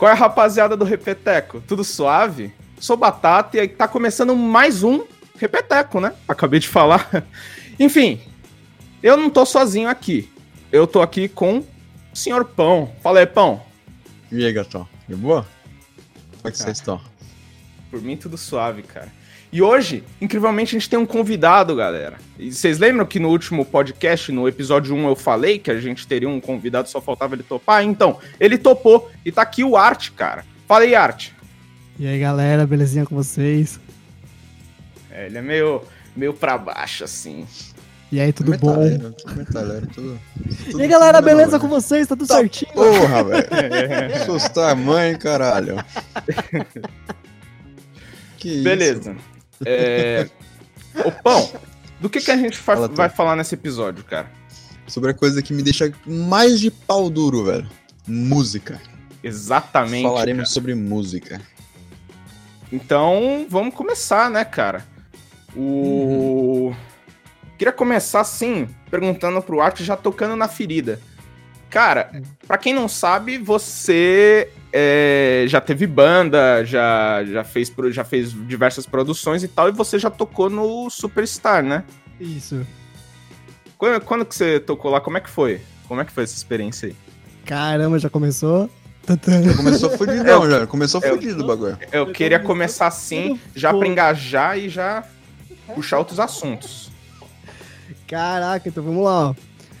Qual é a rapaziada do Repeteco? Tudo suave? Sou Batata e tá começando mais um Repeteco, né? Acabei de falar. Enfim, eu não tô sozinho aqui. Eu tô aqui com o senhor Pão. Fala aí, Pão. E aí, gatão? De boa? Como é que vocês estão? Por mim, tudo suave, cara. E hoje, incrivelmente, a gente tem um convidado, galera. E vocês lembram que no último podcast, no episódio 1, eu falei que a gente teria um convidado, só faltava ele topar? Então, ele topou. E tá aqui o Arte, cara. Fala aí, Arte. E aí, galera, belezinha com vocês? É, ele é meio, meio pra baixo, assim. E aí, tudo bom? Metaleiro, metaleiro, tudo, tudo- E aí, galera, tudo beleza com vocês? Tá tudo Tá certinho? Porra, velho. Assustar a mãe, caralho. Que isso? É... Ô, Pão, do que, que a gente fa- Fala vai falar nesse episódio, cara? Sobre a coisa que me deixa mais de pau duro, velho. Música. Exatamente. Falaremos cara. sobre música. Então, vamos começar, né, cara? O. Queria começar assim, perguntando pro Arte, já tocando na ferida. Cara, pra quem não sabe, você é, já teve banda, já, já, fez, pro- já fez diversas produções e tal, e você já tocou no Superstar, né? Isso. Quando, quando que você tocou lá? Como é que foi? Como é que foi essa experiência aí? Caramba, já começou? Tantã. Começou fudidão É, já. Começou é, fudido o bagulho. Eu queria começar assim, já pra engajar e já puxar outros assuntos. Caraca, então vamos lá, ó.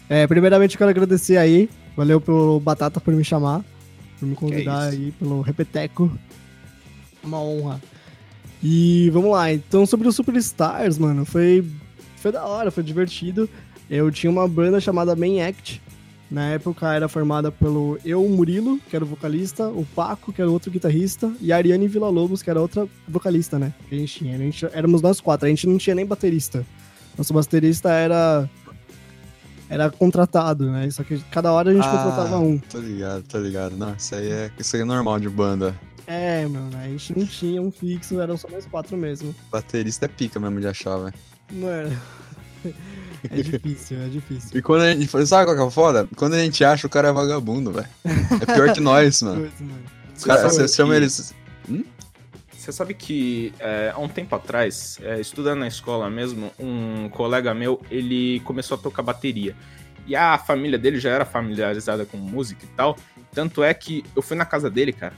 É, primeiramente eu quero agradecer aí. Valeu pelo Batata por me chamar. Por me convidar isso. aí, pelo Repeteco. Uma honra. E vamos lá, então sobre o Superstars, mano, foi, foi da hora, foi divertido. Eu tinha uma banda chamada Main Act. Na época era formada pelo eu, Murilo, que era o vocalista, o Paco, que era outro guitarrista, e a Ariane Villa-Lobos, que era outra vocalista, né? Que a gente tinha. A gente, éramos nós quatro, a gente não tinha nem baterista. Nosso baterista era era contratado, né? Só que cada hora a gente Ah. contratava um. Tô ligado, tô ligado. Não, isso aí é, isso aí é normal de banda. É, mano, a gente não tinha um fixo, eram só nós quatro mesmo. Baterista é pica mesmo de achar, velho. Mano. É difícil, é difícil. E quando a gente. Sabe qual que é o foda? Quando a gente acha, o cara é vagabundo, velho. É pior que nós, mano. Coisa, mano. Os caras, você chama eles. Você sabe que é, há um tempo atrás, é, estudando na escola mesmo, um colega meu, ele começou a tocar bateria. E a família dele já era familiarizada com música e tal. Tanto é que eu fui na casa dele, cara.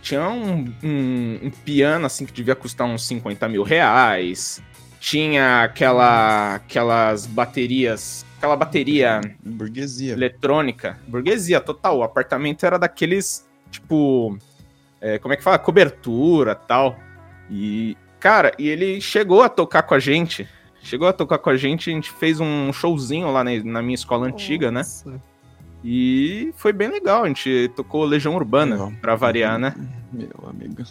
Tinha um, um- um piano, assim, que devia custar uns 50 mil reais. Tinha aquela, aquelas baterias... Aquela bateria Burguesia. eletrônica. Burguesia, total. O apartamento era daqueles, tipo. É, como é que fala? Cobertura tal. E. Cara, e ele chegou a tocar com a gente. Chegou a tocar com a gente, a gente fez um showzinho lá na, na minha escola antiga, né? Nossa. E foi bem legal. A gente tocou Legião Urbana, Legal. pra variar, né? Meu amigo.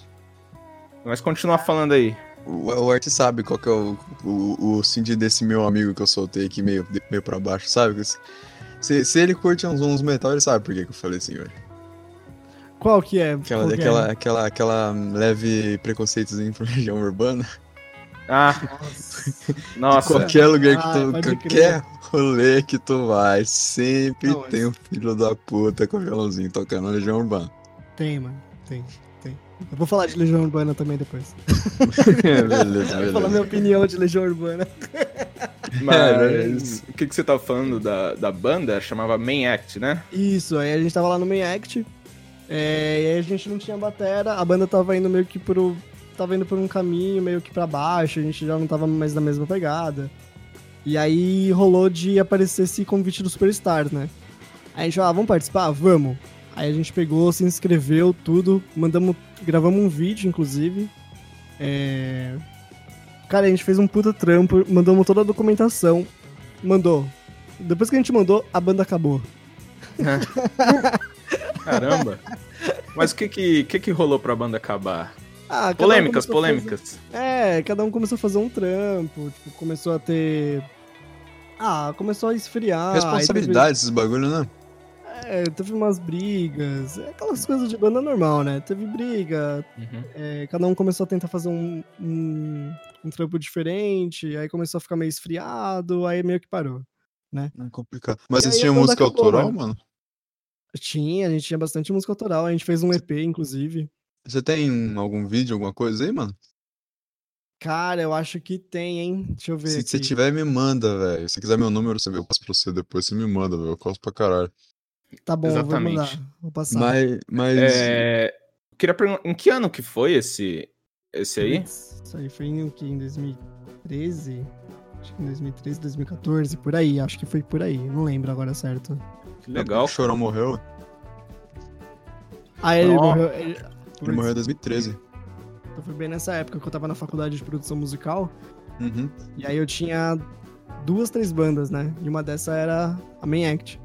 Mas continua falando aí. O, o Art sabe qual que é o, o, o sentido desse meu amigo que eu soltei aqui meio, meio pra baixo, sabe? Se, se ele curte uns, uns metal, ele sabe por que, que eu falei assim, velho. Qual que é? Aquela, Qual que é? aquela, aquela, aquela leve preconceitozinho pra região urbana. Ah, nossa. Qualquer lugar que Ah, tu. pode Qualquer rolê que tu vai, sempre Não, tem um filho da puta com violãozinho tocando na região urbana. Tem, mano. Tem, tem. Eu vou falar de Legião Urbana também depois. beleza, Eu vou falar minha beleza. opinião de Legião Urbana. Mas o que, que você tá falando da, da banda? Chamava Main Act, né? Isso, aí a gente tava lá no Main Act. É, e aí a gente não tinha batera, a banda tava indo meio que pro. Tava indo por um caminho meio que pra baixo, a gente já não tava mais na mesma pegada. E aí rolou de aparecer esse convite do Superstar, né? Aí a gente falou, ah, vamos participar? Vamos. Aí a gente pegou, se inscreveu, tudo, mandamos, gravamos um vídeo, inclusive. É... Cara, a gente fez um puta trampo, mandamos toda a documentação, mandou. Depois que a gente mandou, a banda acabou. Caramba. Mas o que que, que que rolou pra banda acabar? Ah, cada um Polêmicas, fazer- polêmicas. É, cada um começou a fazer um trampo, tipo, começou a ter. Ah, começou a esfriar. Responsabilidade, esses bagulho, né? teve- é, teve umas brigas. é Aquelas coisas de banda normal, né? Teve briga, Uhum. é, cada um começou a tentar fazer um, um, um trampo diferente, aí começou a ficar meio esfriado, aí meio que parou. É complicado. Mas E a tinham música acabou, autoral, mano. Tinha, a gente tinha bastante música autoral. A gente fez um EP, inclusive. Você tem um- algum vídeo, alguma coisa aí, mano? Cara, eu acho que tem, hein? Deixa eu ver Se aqui. você tiver, me manda, velho. Se quiser meu número, você- eu passo pra você depois, você me manda, velho. Eu posso pra caralho. Tá bom, eu vou Exatamente. mandar. Vou passar. Mas, mas É, queria perguntar, em que ano que foi esse, esse aí? Isso aí foi em, o quê? em 2013? Acho que em 2013, 2014, por aí. Acho que foi por aí. Não lembro agora certo. Que legal. O Chorão morreu. Ah, ele morreu. Ele, Ele morreu em 2013. então foi bem nessa época que eu tava na faculdade de produção musical. Uhum. E aí eu tinha duas, três bandas, né? E uma dessa era a Main Act.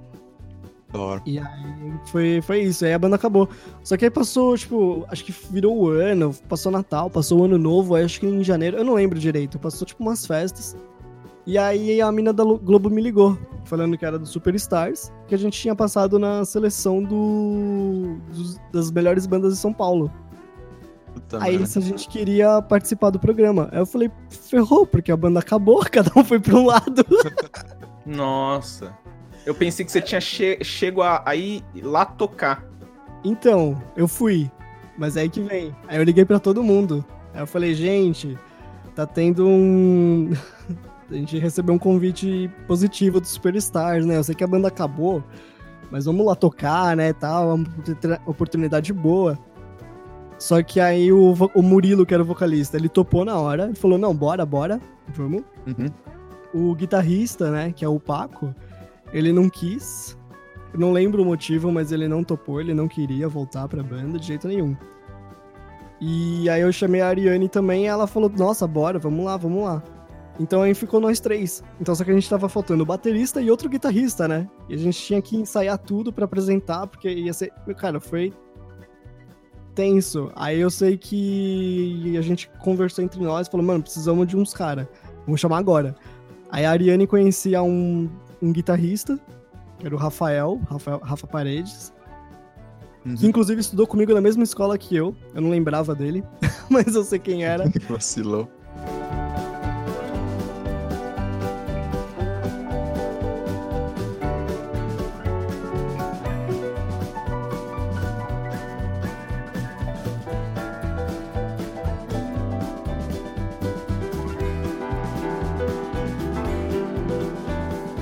Hora. E aí foi, foi isso, aí a banda acabou. Só que aí passou, tipo, acho que virou o ano, passou Natal, passou o ano novo, aí acho que em janeiro, eu não lembro direito, passou tipo umas festas. E aí a mina da Lo- Globo me ligou, falando que era do Superstars, que a gente tinha passado na seleção do, dos- das melhores bandas de São Paulo. Puta aí se a gente queria participar do programa. Aí eu falei, ferrou, porque a banda acabou, cada um foi pra um lado. Nossa. Eu pensei que você tinha che chego a, a ir lá tocar. Então, eu fui. Mas é aí que vem. Aí eu liguei pra todo mundo. Aí eu falei, gente, tá tendo um. A gente recebeu um convite positivo do Superstars, né? Eu sei que a banda acabou, mas vamos lá tocar, né? Tal, uma oportuni- oportunidade boa. Só que aí o, o Murilo, que era o vocalista, ele topou na hora. Ele falou: não, bora, bora, vamos. Uhum. O guitarrista, né, que é o Paco, ele não quis. Eu não lembro o motivo, mas ele não topou, ele não queria voltar pra banda de jeito nenhum. E aí eu chamei a Ariane também e ela falou: Nossa, bora, vamos lá, vamos lá. Então aí ficou nós três. Então só que a gente tava faltando o baterista e outro guitarrista, né? E a gente tinha que ensaiar tudo pra apresentar, porque ia ser. Cara, foi tenso. Aí eu sei que a gente conversou entre nós, falou, mano, precisamos de uns caras. Vamos chamar agora. Aí a Ariane conhecia um, um guitarrista, que era o Rafael, Rafael Rafa Paredes, Uhum. que inclusive estudou comigo na mesma escola que eu. Eu não lembrava dele, mas eu sei quem era. Vacilou.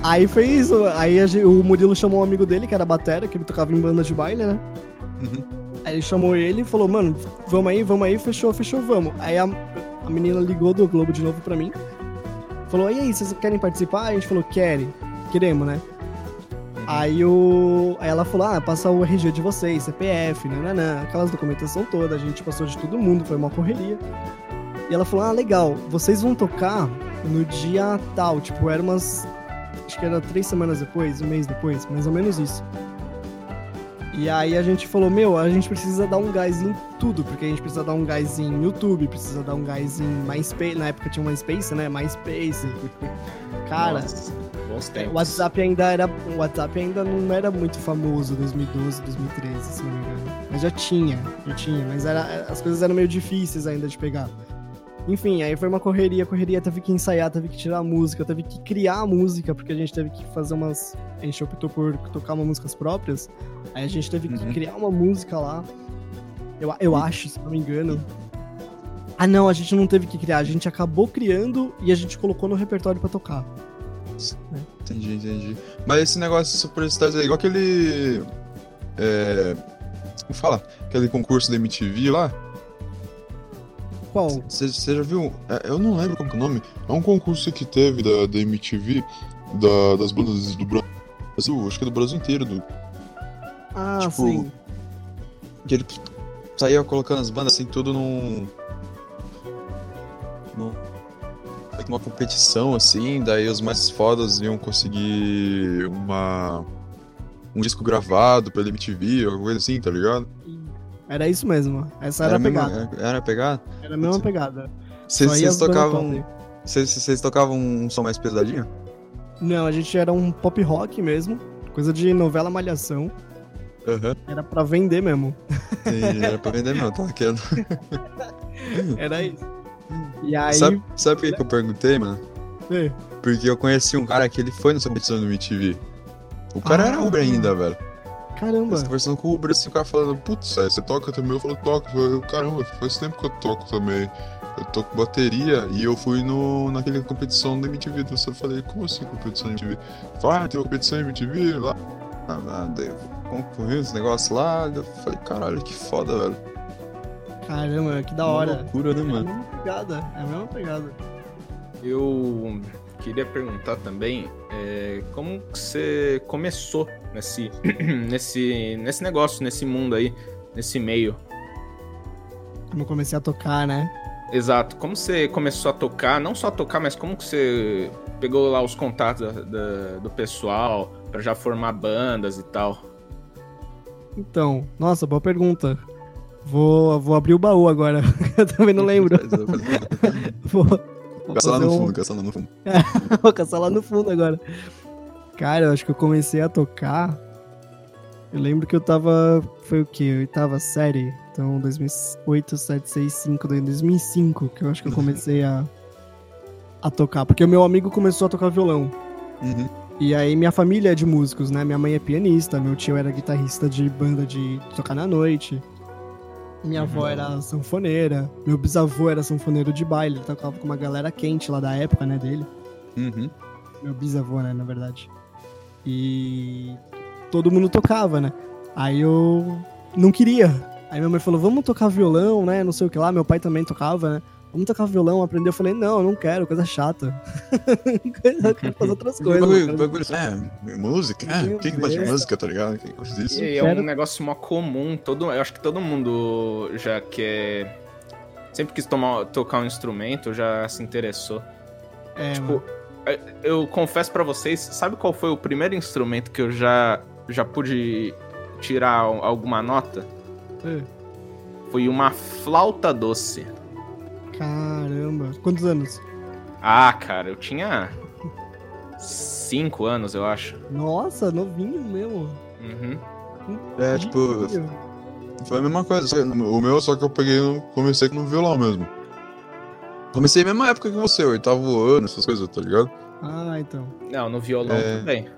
Aí foi isso. Aí a o Murilo chamou um amigo dele, que era batera, que ele tocava em banda de baile, né? Uhum. Aí ele chamou ele e falou, mano, vamos aí, vamos aí, fechou, fechou, vamos. Aí a, a menina ligou do Globo de novo pra mim. Falou, e aí, vocês querem participar? A gente falou, querem. Queremos, né? Aí, o... aí ela falou, ah, passa o RG de vocês, CPF, nananã, aquelas documentação toda, a gente passou de todo mundo, foi uma correria. E ela falou, ah, legal, vocês vão tocar no dia tal, tipo, era umas, acho que era três semanas depois, um mês depois, mais ou menos isso. E aí a gente falou, meu, a gente precisa dar um gás em tudo, porque a gente precisa dar um gás em YouTube, precisa dar um gás em MySpace, na época tinha MySpace, né, MySpace. Cara, Nossa, bons o. WhatsApp ainda era. O WhatsApp ainda não era muito famoso 2012, 2013, se não me engano. Mas já tinha, já tinha. Mas era, as coisas eram meio difíceis ainda de pegar. Enfim, aí foi uma correria, correria, teve que ensaiar, teve que tirar a música, teve que criar a música, porque a gente teve que fazer umas. A gente optou por tocar umas músicas próprias. Aí a gente teve que Uhum. criar uma música lá. Eu, eu acho, se não me engano. Ah, não, a gente não teve que criar, a gente acabou criando e a gente colocou no repertório pra tocar. Entendi, entendi. Mas esse negócio de Superstars é igual aquele. É. Como fala? Aquele concurso da MTV lá. Qual? Você já viu? É, eu não lembro como que é o nome. É um concurso que teve da, da MTV, da- das bandas do Brasil, acho que é do Brasil inteiro. Do, Ah, Tipo, sim. que ele saía colocando as bandas assim, tudo num. num uma competição assim, daí os mais fodas iam conseguir uma. um disco gravado pela MTV, alguma coisa assim, tá ligado? Era isso mesmo. Essa era, a mesmo- pegada. era- era a pegada? Era a mesma pegada. Vocês tocavam. Vocês tocavam um som mais pesadinho? Não, a gente era um pop rock mesmo. Coisa de novela malhação. Aham. Era pra vender mesmo. Entendi, Era pra vender mesmo, tava querendo. Era isso. E aí. Sabe, sabe por que, que eu perguntei, mano? é, Porque eu conheci um cara que ele foi nessa competição do MTV. O cara Ah. era Uber ainda, velho. Caramba. Você conversando com o Uber, assim, o cara falando, putz, é, você toca também? Eu falo, toco. Eu falei, caramba, faz tempo que eu toco também. Eu toco bateria e eu fui no, naquela competição da MTV. Então eu falei, como assim competição da MTV? Vai, tem uma competição da MTV lá. Ah, daí eu concorri esse negócio lá. Eu falei, caralho, que foda, velho. Caramba, que da Uma hora. loucura, né, É a mano? mesma pegada, é a mesma pegada. Eu queria perguntar também é, como que você começou nesse, nesse, nesse negócio, nesse mundo aí, nesse meio. Como eu comecei a tocar, né? Exato. Como você começou a tocar, não só a tocar, mas como que você pegou lá os contatos da- da- do pessoal pra já formar bandas e tal? Então, nossa, boa pergunta. Vou, vou abrir o baú agora. eu também não lembro. Vou, vou Caça lá no um- fundo, caça lá no fundo. Vou caçar lá no fundo agora. Cara, eu acho que eu comecei a tocar. Eu lembro que eu tava. Foi o quê? Oitava série. Então, 2008, 7, 6, 5. daí 2005 que eu acho que eu comecei a. a tocar. Porque o meu amigo começou a tocar violão. Uhum. E aí, minha família é de músicos, né? Minha mãe é pianista, meu tio era guitarrista de banda de tocar na noite. Minha avó era sanfoneira, meu bisavô era sanfoneiro de baile, ele tocava com uma galera quente lá da época, né, dele. Uhum. Meu bisavô, né, na verdade. E todo mundo tocava, né? Aí eu não queria. Aí minha mãe falou, vamos tocar violão, né? Não sei o que lá. Meu pai também tocava, né? Vamos tocar violão, aprender. Eu falei, não, eu não quero, coisa chata. eu quero fazer outras coisas. Bagulho, bagulho, é, música? É, quem que gosta de música, tá ligado? Quem gosta disso? E é um negócio mó comum. Todo, eu acho que todo mundo já quer. Sempre quis tomar, tocar um instrumento, já se interessou. É, Tipo, mano. Eu confesso pra vocês, sabe qual foi o primeiro instrumento que eu já, já pude tirar alguma nota? É. Foi uma flauta doce. Caramba. Quantos anos? Ah, cara, eu tinha cinco anos, eu acho. Nossa, novinho mesmo. Uhum. É, tipo, foi a mesma coisa. O meu, só que eu peguei, comecei no violão mesmo. Comecei na mesma época que você, oitavo ano, essas coisas, tá ligado? Ah, então. Não, no violão É. também.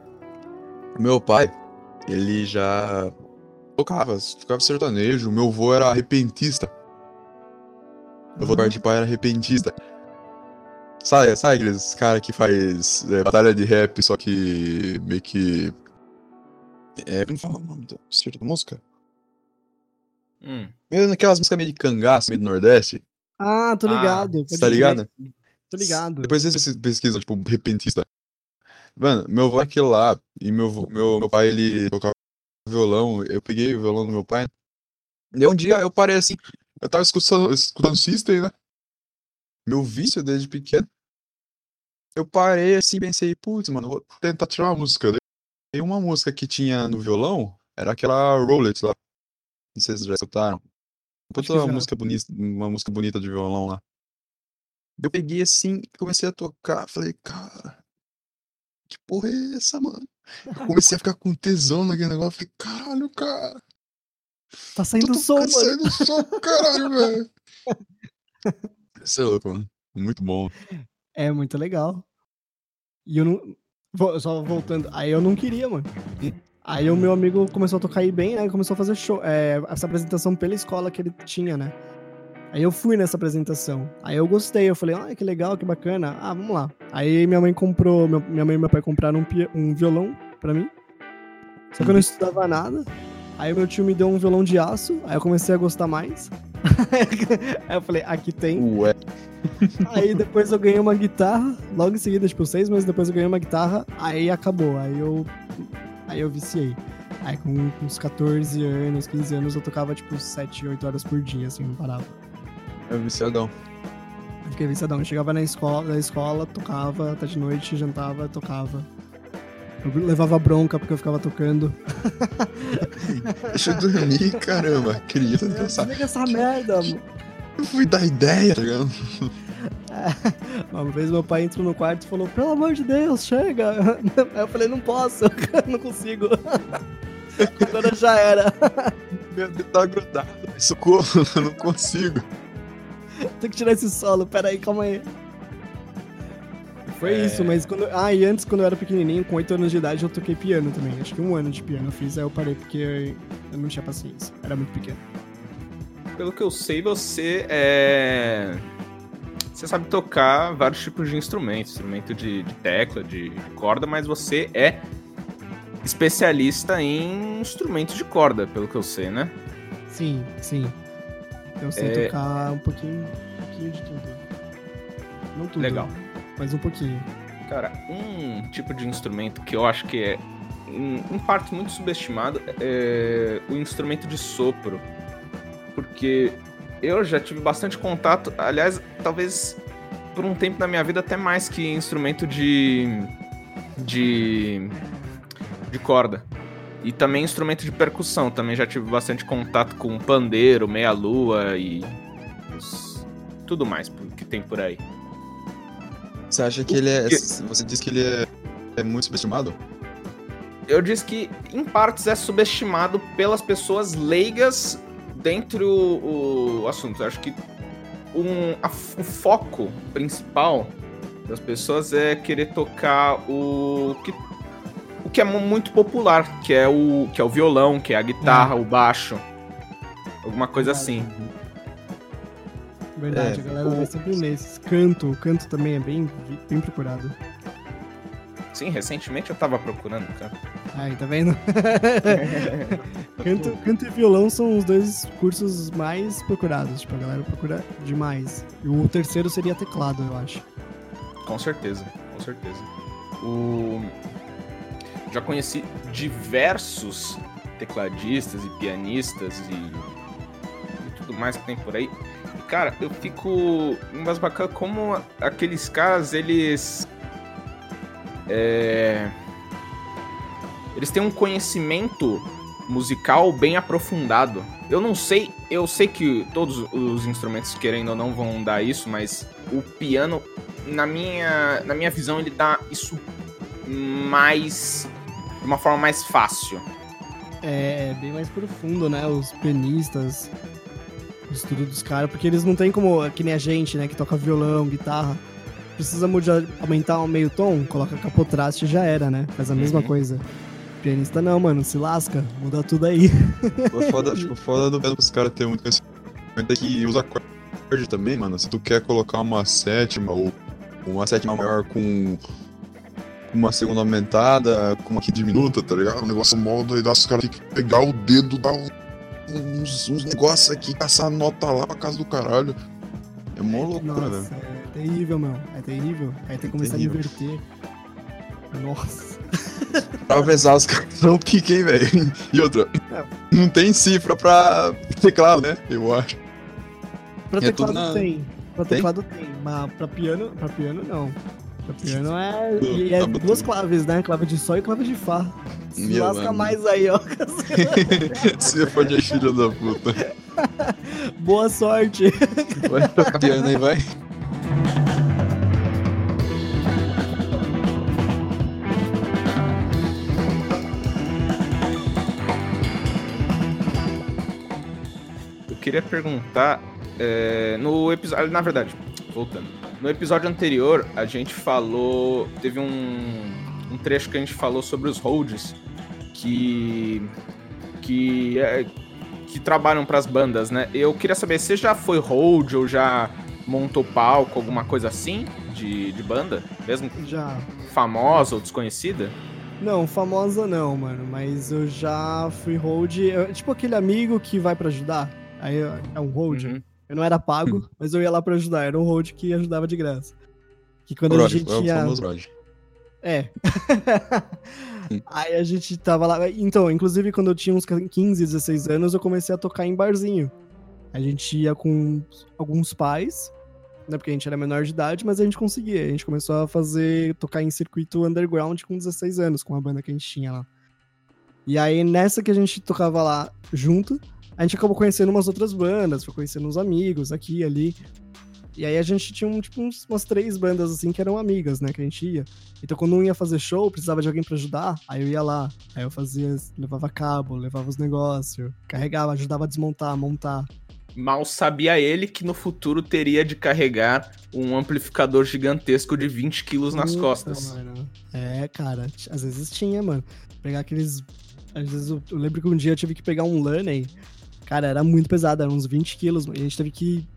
Meu pai, ele já tocava, tocava sertanejo. Meu avô era repentista. Meu avô parte de pai era repentista. Sabe, sabe aqueles cara que faz é, batalha de rap, só que meio que. É, como fala o nome da música? Hum. Meio naquelas músicas meio de cangaço, meio do Nordeste. Ah, tô Ah, ligado. Você pode tá ligado? Tô ligado. Depois vocês pesquisam, tipo, repentista. Mano, meu avô é aquele lá, e meu, vô- meu, meu pai, ele tocava violão, eu peguei o violão do meu pai. E um dia eu parei assim, eu tava escutando, escutando System, né? Meu vício desde pequeno. Eu parei assim, pensei, putz, mano, vou tentar tirar uma música. E uma música que tinha no violão era aquela Rolex lá. Não sei se vocês já escutaram. Que uma música bonita, uma música bonita de violão lá. Eu peguei assim, comecei a tocar, falei, cara, que porra é essa, mano? Eu comecei a ficar com tesão naquele negócio, falei, caralho, cara, Tá saindo tô som, mano. saindo som, caralho, velho. Isso é louco, mano. Muito bom. É muito legal. E eu não. Só voltando. Aí eu não queria, mano. Aí o meu amigo começou a tocar aí bem, né? Começou a fazer show. é, essa apresentação pela escola que ele tinha, né? Aí eu fui nessa apresentação. Aí eu gostei. Eu falei, ah, que legal, que bacana. Ah, vamos lá. Aí minha mãe comprou. minha mãe e meu pai compraram um, um violão pra mim. Só que eu não estudava nada. Aí meu tio me deu um violão de aço. Aí eu comecei a gostar mais. aí eu falei, aqui tem. Ué. Aí depois eu ganhei uma guitarra, logo em seguida, tipo, seis meses depois eu ganhei uma guitarra, aí acabou, aí eu. Aí eu viciei. Aí com uns 14 anos, 15 anos, eu tocava tipo 7, 8 horas por dia, assim, não parava. É viciadão. Eu fiquei viciadão. Eu chegava na escola, da escola, tocava até de noite, jantava, tocava. Eu levava bronca porque eu ficava tocando. Deixa eu dormir, caramba. Criança pensar. Desliga essa merda, mano. Eu fui dar ideia, tá ligado? Uma vez meu pai entrou no quarto e falou, pelo amor de Deus, chega. Aí eu falei, não posso, não consigo. Agora já era. Meu dedo tá grudado. Socorro, eu não consigo. Tem que tirar esse solo, pera aí, calma aí. Foi É. isso, mas quando. Ah, e antes, quando eu era pequenininho, com 8 anos de idade, eu toquei piano também. Acho que um ano de piano eu fiz, aí eu parei porque eu não tinha paciência. Era muito pequeno. Pelo que eu sei, você é. Você sabe tocar vários tipos de instrumentos, instrumento de, de tecla, de, de corda, mas você é especialista em instrumentos de corda, pelo que eu sei, né? Sim, sim. Eu sei É. tocar um pouquinho, um pouquinho de tudo. Não tudo. Legal. Mas um pouquinho. Cara, um tipo de instrumento que eu acho que é, em, em parte, muito subestimado é o instrumento de sopro. Porque eu já tive bastante contato, aliás, talvez por um tempo na minha vida até mais que instrumento de. de. de corda. E também instrumento de percussão, também já tive bastante contato com pandeiro, meia-lua e. os- tudo mais que tem por aí. Você acha que ele é. Você disse que ele é, é muito subestimado? eu disse que em partes é subestimado pelas pessoas leigas dentro o, assunto. Acho que um, a o foco principal das pessoas é querer tocar o que, o que é mu- muito popular, que é o que é o violão, que é a guitarra, o baixo, alguma coisa assim. Verdade, É, a galera o- vai sempre nesses. Canto, o canto também é bem, bem procurado. Sim, recentemente eu tava procurando, cara. Aí, tá vendo? canto, canto e violão são os dois cursos mais procurados. Tipo, a galera procura demais. E o terceiro seria teclado, eu acho. Com certeza, com certeza. O... Já conheci diversos tecladistas e pianistas e... e tudo mais que tem por aí. E, cara, eu fico embasbacado como aqueles caras, eles. É... Eles têm um conhecimento musical bem aprofundado. Eu não sei, eu sei que todos os instrumentos, querendo ou não, vão dar isso, mas o piano na minha, na minha visão, ele dá isso mais. de uma forma mais fácil. É, é bem mais profundo, né? Os pianistas, o estudo dos caras, porque eles não tem como, que nem a gente, né? Que toca violão, guitarra. Precisa mudar, aumentar um meio tom, coloca capotraste e já era, né? Faz a mesma Uhum. coisa. Pianista não, mano, se lasca, muda tudo aí. O foda, tipo, foda do mesmo os caras terem muito conhecimento é que usa acorde também, mano. Se tu quer colocar uma sétima ou uma sétima maior com uma segunda aumentada, com uma aqui diminuta, tá ligado? O negócio mó doidaço, os caras têm que pegar o dedo, dar um- uns, uns negócios aqui, caçar a nota lá pra casa do caralho. É mó loucura, né? Nossa, é terrível, meu. É terrível. Aí tem que começar terrível. a inverter. Nossa. Pra pesar os caras são pique, hein, velho? E outra, É. não tem cifra pra teclado, né? Eu acho. Pra É teclado na- tem. Pra Tem? teclado tem, mas pra piano, pra piano não. Pra piano é. E é tá duas claves, né? Clave de sol e clave de fá. Se Meu lasca amigo. mais aí, ó. Você pode é filho da puta. Boa sorte. Vai tocar piano aí, vai. Queria perguntar. é, no episódio. Na verdade, voltando. No episódio anterior, a gente falou. Teve um, um trecho que a gente falou sobre os holds que. que. é, que trabalham pras bandas, né? Eu queria saber, você já foi hold ou já montou palco, alguma coisa assim? De, de banda? Mesmo Já. famosa ou desconhecida? Não, famosa não, mano. Mas eu já fui hold. eu- tipo aquele amigo que vai pra ajudar. Aí é um hold. Uhum. Eu não era pago, mas eu ia lá pra ajudar. Era um hold que ajudava de graça. Que quando a Brody, gente é o ia. Brody. É. Aí a gente tava lá. Então, inclusive, quando eu tinha uns 15, 16 anos, eu comecei a tocar em barzinho. A gente ia com alguns pais, né? Porque a gente era menor de idade, mas a gente conseguia. A gente começou a fazer, tocar em circuito underground com 16 anos, com a banda que a gente tinha lá. E aí, nessa que a gente tocava lá junto, a gente acabou conhecendo umas outras bandas, foi conhecendo uns amigos aqui e ali. E aí a gente tinha um, tipo, uns- umas três bandas assim que eram amigas, né? Que a gente ia. Então quando um ia fazer show, precisava de alguém pra ajudar, aí eu ia lá. Aí eu fazia, levava cabo, levava os negócios, carregava, ajudava a desmontar, montar. Mal sabia ele que no futuro teria de carregar um amplificador gigantesco de 20 quilos nas costas. mano. É, cara, às vezes tinha, mano. Pegar aqueles. Às vezes eu, eu lembro que um dia eu tive que pegar um Laney. Cara, era muito pesado, era uns 20 quilos. E a gente teve que.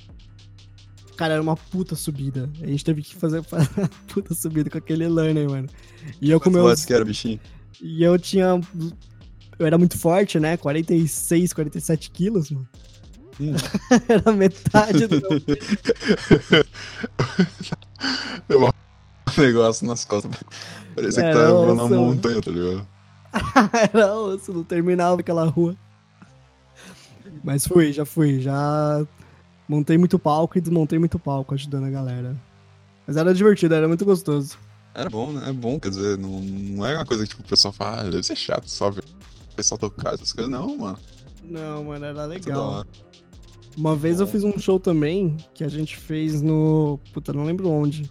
Cara, era uma puta subida. A gente teve que fazer uma puta subida com aquele Laney, mano. E eu com watts que era, bichinho? E eu tinha. Eu era muito forte, né? 46, 47 quilos, mano. Hum. era metade do meu Deu um negócio nas costas. Parecia que tava mano. montanha, tá ligado? Era osso, não terminava aquela rua. Mas fui, já fui, já montei muito palco e desmontei muito palco ajudando a galera. Mas era divertido, era muito gostoso. Era bom, né? É bom, quer dizer, não, não é uma coisa que tipo, o pessoal fala, ah, deve ser chato só ver o pessoal tocar essas coisas. Não, mano. Não, mano, era legal. Uma vez eu fiz um show também que a gente fez no. Puta, não lembro onde.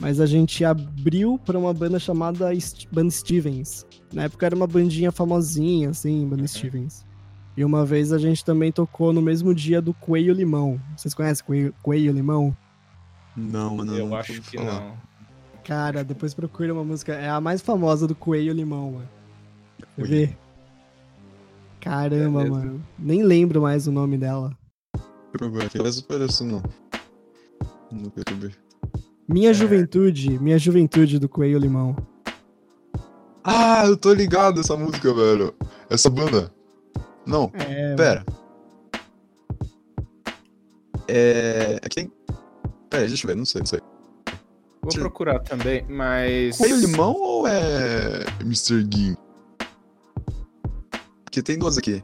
Mas a gente abriu pra uma banda chamada Est- Banda Stevens. Na época era uma bandinha famosinha, assim, Banda Stevens. E uma vez a gente também tocou no mesmo dia do Coelho Limão. Vocês conhecem Coelho, Coelho Limão? Não, mano. Eu não acho que falar. não. Cara, depois procura uma música. É a mais famosa do Coelho Limão, mano. Quer ver? Caramba, É mano. Nem lembro mais o nome dela. Procura aqui, mas parece não. Não quero ver. Minha É. Juventude, Minha Juventude do Coelho Limão. Ah, eu tô ligado essa música, velho. Essa banda. Não, É, pera. É. Aqui tem. Pera, deixa eu ver, não sei, não sei. Vou Tira- procurar também, mas. Coelho limão ou é. Mr. Gim? Porque tem duas aqui.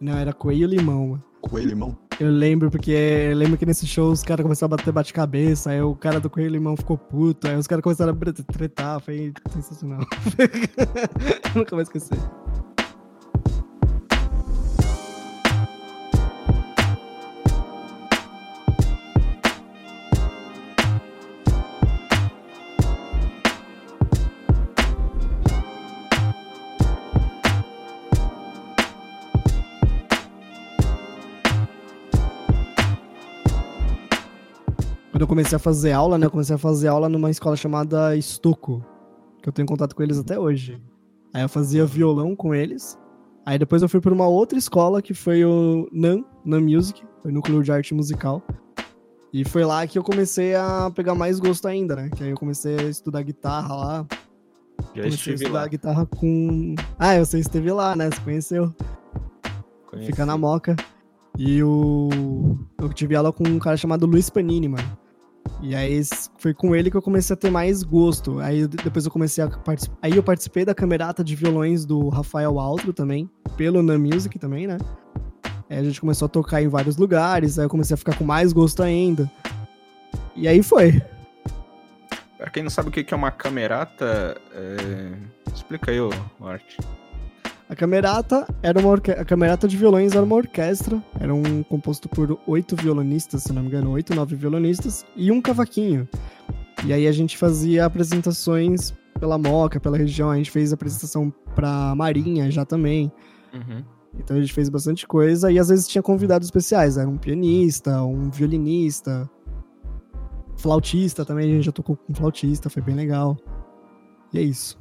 Não, era Coelho Limão, mano. Coelho limão. Eu lembro, porque eu lembro que nesse show os caras começaram a bater bate-cabeça, aí o cara do Coelho Limão ficou puto, aí os caras começaram a tretar, foi sensacional. eu nunca vou esquecer. Quando eu comecei a fazer aula, né? Eu comecei a fazer aula numa escola chamada Estuco, que eu tenho contato com eles até hoje. Aí eu fazia violão com eles. Aí depois eu fui para uma outra escola que foi o NAM, NAM Music, foi Núcleo de Arte Musical. E foi lá que eu comecei a pegar mais gosto ainda, né? Que aí eu comecei a estudar guitarra lá. Já comecei a estive estudar lá. guitarra com. Ah, você esteve lá, né? Você conheceu. conheci. Fica na Moca. E o. Eu tive aula com um cara chamado Luiz Panini, mano. E aí foi com ele que eu comecei a ter mais gosto. Aí de- depois eu comecei a participar. Aí eu participei da camerata de violões do Rafael Altro também, pelo Na Music também, né? Aí a gente começou a tocar em vários lugares, aí eu comecei a ficar com mais gosto ainda. E aí foi. Pra quem não sabe o que é uma camerata, é... explica aí, ô Art. A camerata era uma orque... a camerata de violões era uma orquestra, era um composto por oito violonistas, se não me engano, oito, nove violonistas e um cavaquinho. E aí a gente fazia apresentações pela Moca, pela região, a gente fez apresentação pra Marinha já também. Uhum. Então a gente fez bastante coisa e às vezes tinha convidados especiais, era um pianista, um violinista, flautista também, a gente já tocou com flautista, foi bem legal. E é isso.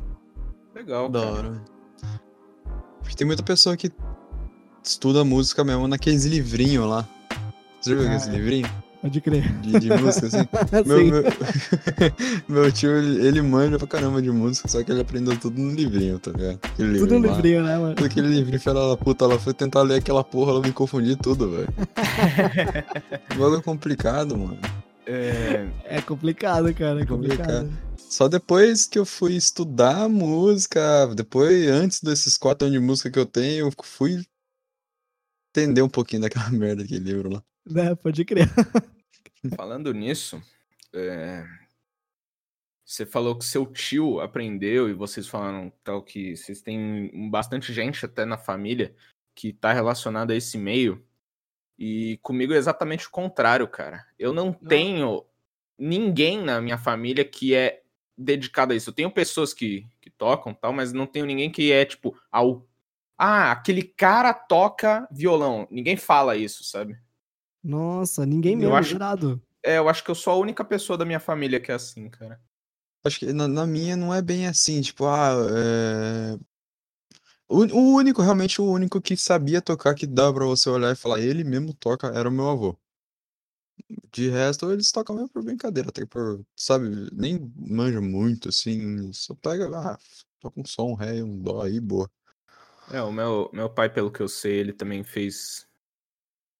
Legal, Da hora. Porque tem muita pessoa que estuda música mesmo naqueles livrinhos lá. Você já viu Ah, aqueles é. livrinhos Pode crer. de, de música assim? Meu, meu, meu tio, ele, manja pra caramba de música, só que ele aprendeu tudo no livrinho, tá ligado? Aquele Tudo lá. livrinho, né, mano? Aquele livrinho, filha da puta, ela foi tentar ler aquela porra, ela me confundiu tudo, velho. Bagulho complicado, mano. É, É complicado, cara. É complicado. Complicado. Só depois que eu fui estudar música, depois, antes desses quatro anos de música que eu tenho, eu fui entender um pouquinho daquela merda daquele livro lá. Né, pode crer. falando nisso, é, você falou que seu tio aprendeu e vocês falaram tal que vocês têm bastante gente até na família que tá relacionada a esse meio. E comigo é exatamente o contrário, cara. Eu não tenho ninguém na minha família que é dedicado a isso. Eu tenho pessoas que, que tocam tal, mas não tenho ninguém que é tipo ao ah, aquele cara toca violão. Ninguém fala isso, sabe? Nossa, ninguém Eu mesmo, acho- jurado. É, eu acho que eu sou a única pessoa da minha família que é assim, cara. Acho que na, na minha não é bem assim, tipo, ah, é... O, único, realmente o único que sabia tocar, que dava pra você olhar e falar, ele mesmo toca, era o meu avô. De resto, eles tocam mesmo por brincadeira, até por, sabe, nem manja muito, assim, só pega, ah, toca um som, ré, um dó aí, boa. É, o meu, meu pai, pelo que eu sei, ele também fez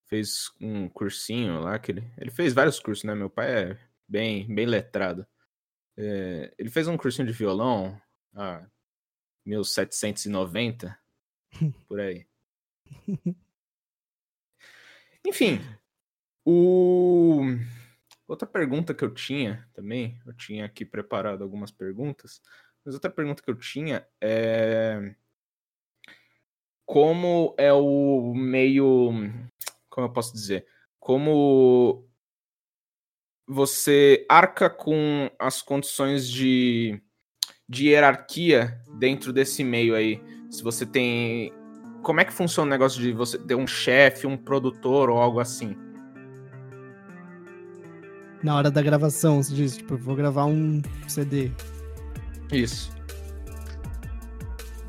fez um cursinho lá, que ele, ele fez vários cursos, né? Meu pai é bem, bem letrado. É, ele fez um cursinho de violão, ah, 1790, por aí. Enfim, o... outra pergunta que eu tinha também, eu tinha aqui preparado algumas perguntas, mas outra pergunta que eu tinha é como é o meio. Como eu posso dizer? Como você arca com as condições de, de hierarquia dentro desse meio aí? Se você tem. Como é que funciona o negócio de você ter um chefe, um produtor ou algo assim? Na hora da gravação, você diz, tipo, vou gravar um CD. Isso.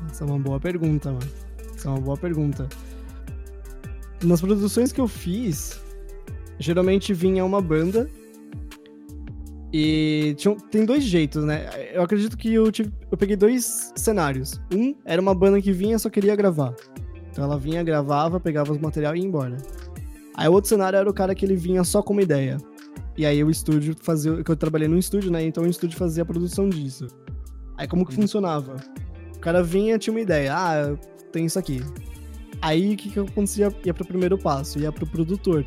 Essa é uma boa pergunta, mano. Essa é uma boa pergunta. Nas produções que eu fiz, geralmente vinha uma banda. E tinha, tem dois jeitos, né? Eu acredito que eu, tive, eu peguei dois cenários. Um era uma banda que vinha só queria gravar. Então ela vinha, gravava, pegava os material e ia embora. Aí o outro cenário era o cara que ele vinha só com uma ideia. E aí o estúdio fazia. Que eu trabalhei no estúdio, né? Então o estúdio fazia a produção disso. Aí como que funcionava? O cara vinha, tinha uma ideia. Ah, tem isso aqui. Aí o que, que acontecia? Ia pro primeiro passo, ia pro produtor.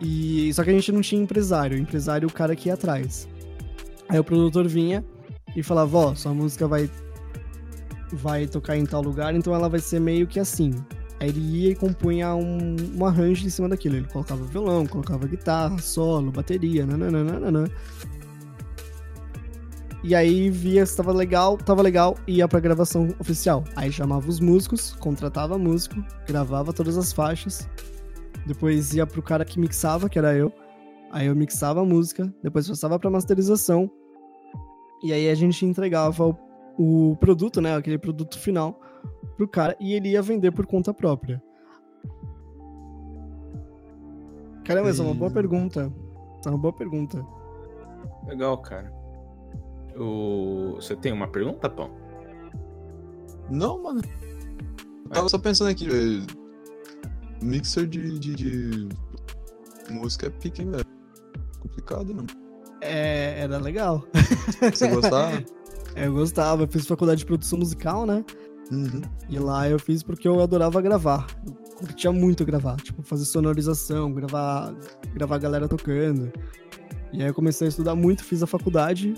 E só que a gente não tinha empresário, o empresário é o cara que ia atrás. Aí o produtor vinha e falava, ó, sua música vai vai tocar em tal lugar, então ela vai ser meio que assim. Aí ele ia e compunha um, um arranjo em cima daquilo. Ele colocava violão, colocava guitarra, solo, bateria, nananana. E aí via se tava legal, tava legal, ia pra gravação oficial. Aí chamava os músicos, contratava músico, gravava todas as faixas. Depois ia pro cara que mixava, que era eu. Aí eu mixava a música, depois passava pra masterização. E aí a gente entregava o, o produto, né? Aquele produto final pro cara e ele ia vender por conta própria. Caramba, essa é uma boa pergunta. Essa é uma boa pergunta. Legal, cara. O... Você tem uma pergunta, Pão? Não, mano. Eu tava só pensando aqui. Mixer de, de, de música é pique, hein, velho. Complicado, não. É, era legal. Você gostar? É, Eu gostava, eu fiz faculdade de produção musical, né? uhum. E lá eu fiz porque eu adorava gravar. Eu curtia muito gravar, tipo, fazer sonorização, gravar, gravar a galera tocando. E aí eu comecei a estudar muito, fiz a faculdade.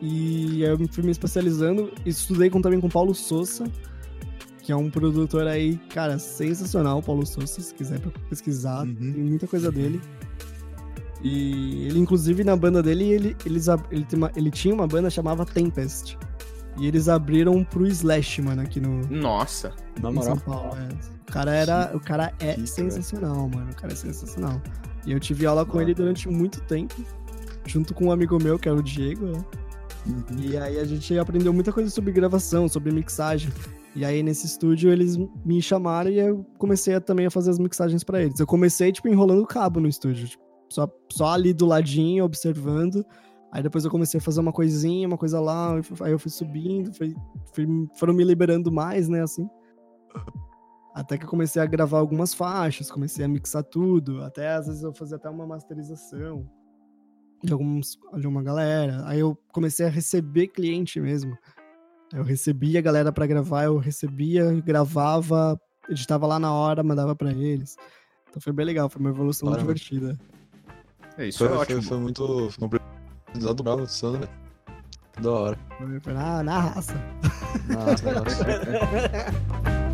E aí eu fui me especializando. Estudei com, também com o Paulo Souza, que é um produtor aí, cara, sensacional, Paulo Souza, se quiser pesquisar, Uhum. tem muita coisa dele. E ele, inclusive, na banda dele, ele, eles, ele, tem uma- ele tinha uma banda chamava Tempest. E eles abriram pro Slash, mano, aqui no, Nossa. Na moral. São Paulo. é. O cara era. O cara é sensacional, mano. O cara é sensacional. E eu tive aula com Da ele durante muito tempo. Junto com um amigo meu, que era o Diego, né? Uhum. E aí a gente aprendeu muita coisa sobre gravação, sobre mixagem. E aí nesse estúdio eles me chamaram e eu comecei a, também a fazer as mixagens pra eles. Eu comecei, tipo, enrolando cabo no estúdio. tipo, só, só ali do ladinho, observando. Aí depois eu comecei a fazer uma coisinha, uma coisa lá. Aí eu fui subindo, fui, fui- foram me liberando mais, né, assim. Até que eu comecei a gravar algumas faixas, comecei a mixar tudo. Até às vezes eu fazia até uma masterização de, alguns, de uma galera. Aí eu comecei a receber cliente mesmo. Eu recebia a galera pra gravar, eu recebia, gravava, editava lá na hora, mandava pra eles. Então foi bem legal, foi uma evolução Caramba. divertida. É, isso Foi, é foi, ótimo. foi muito. Foi um aprendizado bravo, Sandra. Da hora. Foi, foi na, na raça. Nossa, nossa.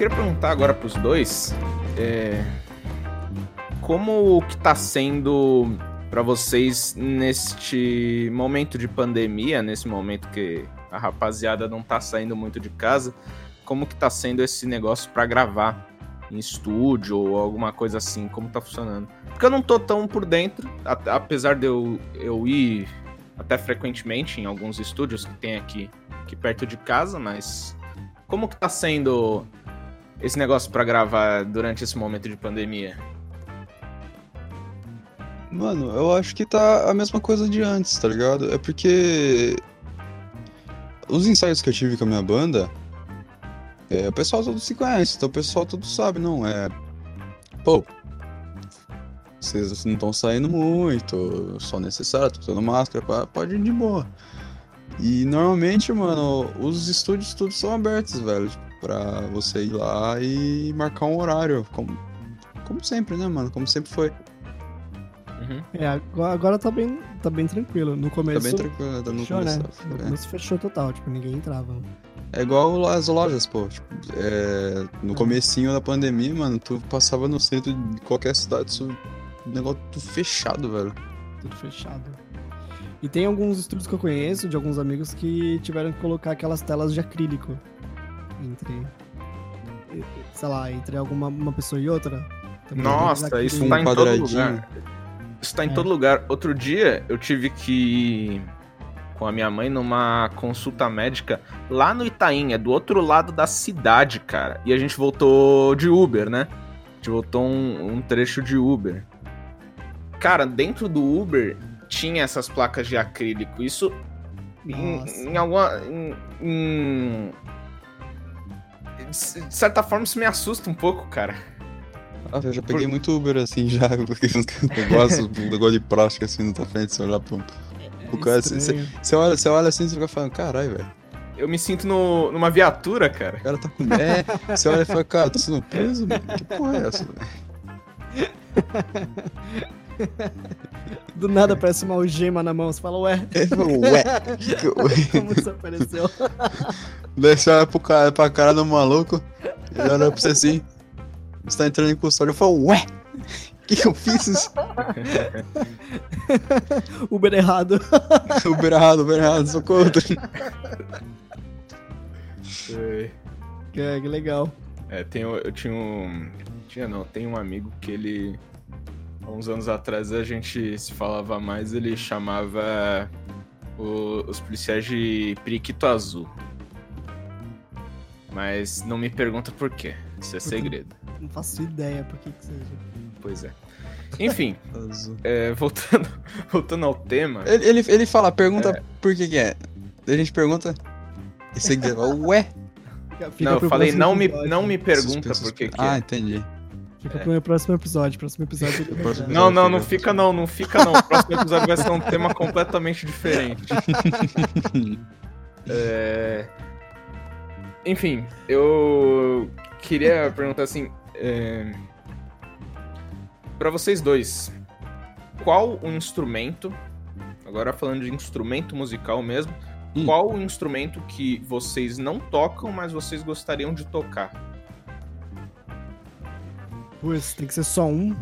queria perguntar agora pros dois. É, como que tá sendo para vocês neste momento de pandemia, nesse momento que a rapaziada não tá saindo muito de casa, como que tá sendo esse negócio para gravar em estúdio ou alguma coisa assim, como tá funcionando? Porque eu não tô tão por dentro, apesar de eu, eu ir até frequentemente em alguns estúdios que tem aqui, aqui perto de casa, mas como que tá sendo esse negócio pra gravar durante esse momento de pandemia? Mano, eu acho que tá a mesma coisa de antes, tá ligado? É porque os ensaios que eu tive com a minha banda, é, o pessoal todo se conhece, então o pessoal todo sabe, não, é. Pô, vocês não estão saindo muito, só necessário, tô usando máscara, pá, pode ir de boa. E normalmente, mano, os estúdios todos são abertos, velho, pra você ir lá e marcar um horário, como, como sempre, né, mano? Como sempre foi. Uhum. É, agora, agora tá bem, tá bem tranquilo. No Tá começo. bem tranquilo, tá no fechou, né? começo. No é. começo fechou total, tipo, ninguém entrava. É igual as lojas, pô. Tipo, é, no comecinho da pandemia, mano, tu passava no centro de qualquer cidade, isso, negócio tudo fechado, velho. Tudo fechado. E tem alguns estúdios que eu conheço, de alguns amigos, que tiveram que colocar aquelas telas de acrílico entre. Sei lá, entre alguma uma pessoa e outra. Também Nossa, aqueles isso Um tá em todo lugar. Isso tá em É. todo lugar. Outro dia eu tive que ir com a minha mãe numa consulta médica lá no Itaim, é do outro lado da cidade, cara. E a gente voltou de Uber, né? A gente voltou um, um trecho de Uber. Cara, dentro do Uber tinha essas placas de acrílico. Isso em, Nossa. em alguma. Em, em- de certa forma, isso me assusta um pouco, cara. Ah, eu já peguei muito Uber assim já, porque gosto do negócio de plástico assim na tua frente, você olhar pro. O cara, você, você olha, você olha assim e você fica falando, caralho, velho. Eu me sinto no- numa viatura, cara. O cara tá com. É, você olha e fala, cara, tô sendo preso, mano. Que porra é essa, velho? Do nada aparece uma algema na mão, você fala, ué, falou, ué. como isso apareceu? Daí você olha pro cara, pra cara do maluco, ele olha pra você assim, você tá entrando em custódia, eu falo, ué, o que, que eu fiz? Uber errado. Uber errado, Uber errado, socorro. Que, que legal. É, tenho, eu tinha um. Tinha não, tem um amigo que ele. Há uns anos atrás a gente se falava mais, ele chamava o- os policiais de periquito azul. Mas não me pergunta por quê. Isso é segredo. Não faço ideia por que que seja. Pois é. Enfim, é, voltando, voltando ao tema. Ele, ele, ele fala, pergunta por que que é. Daí a gente pergunta, e você fala, ué. Fica- Não, eu pro falei, não me, episódio. não me pergunta por que que Ah, é. entendi. Fica pro meu próximo episódio. Próximo episódio. vai Próximo dar. Não, não, não Fica. fica não, não fica não. O próximo episódio vai ser um tema completamente diferente. É, Enfim, eu queria perguntar assim, é... para vocês dois, qual o instrumento, agora falando de instrumento musical mesmo, Hum. qual o instrumento que vocês não tocam, mas vocês gostariam de tocar? Putz, tem que ser só um.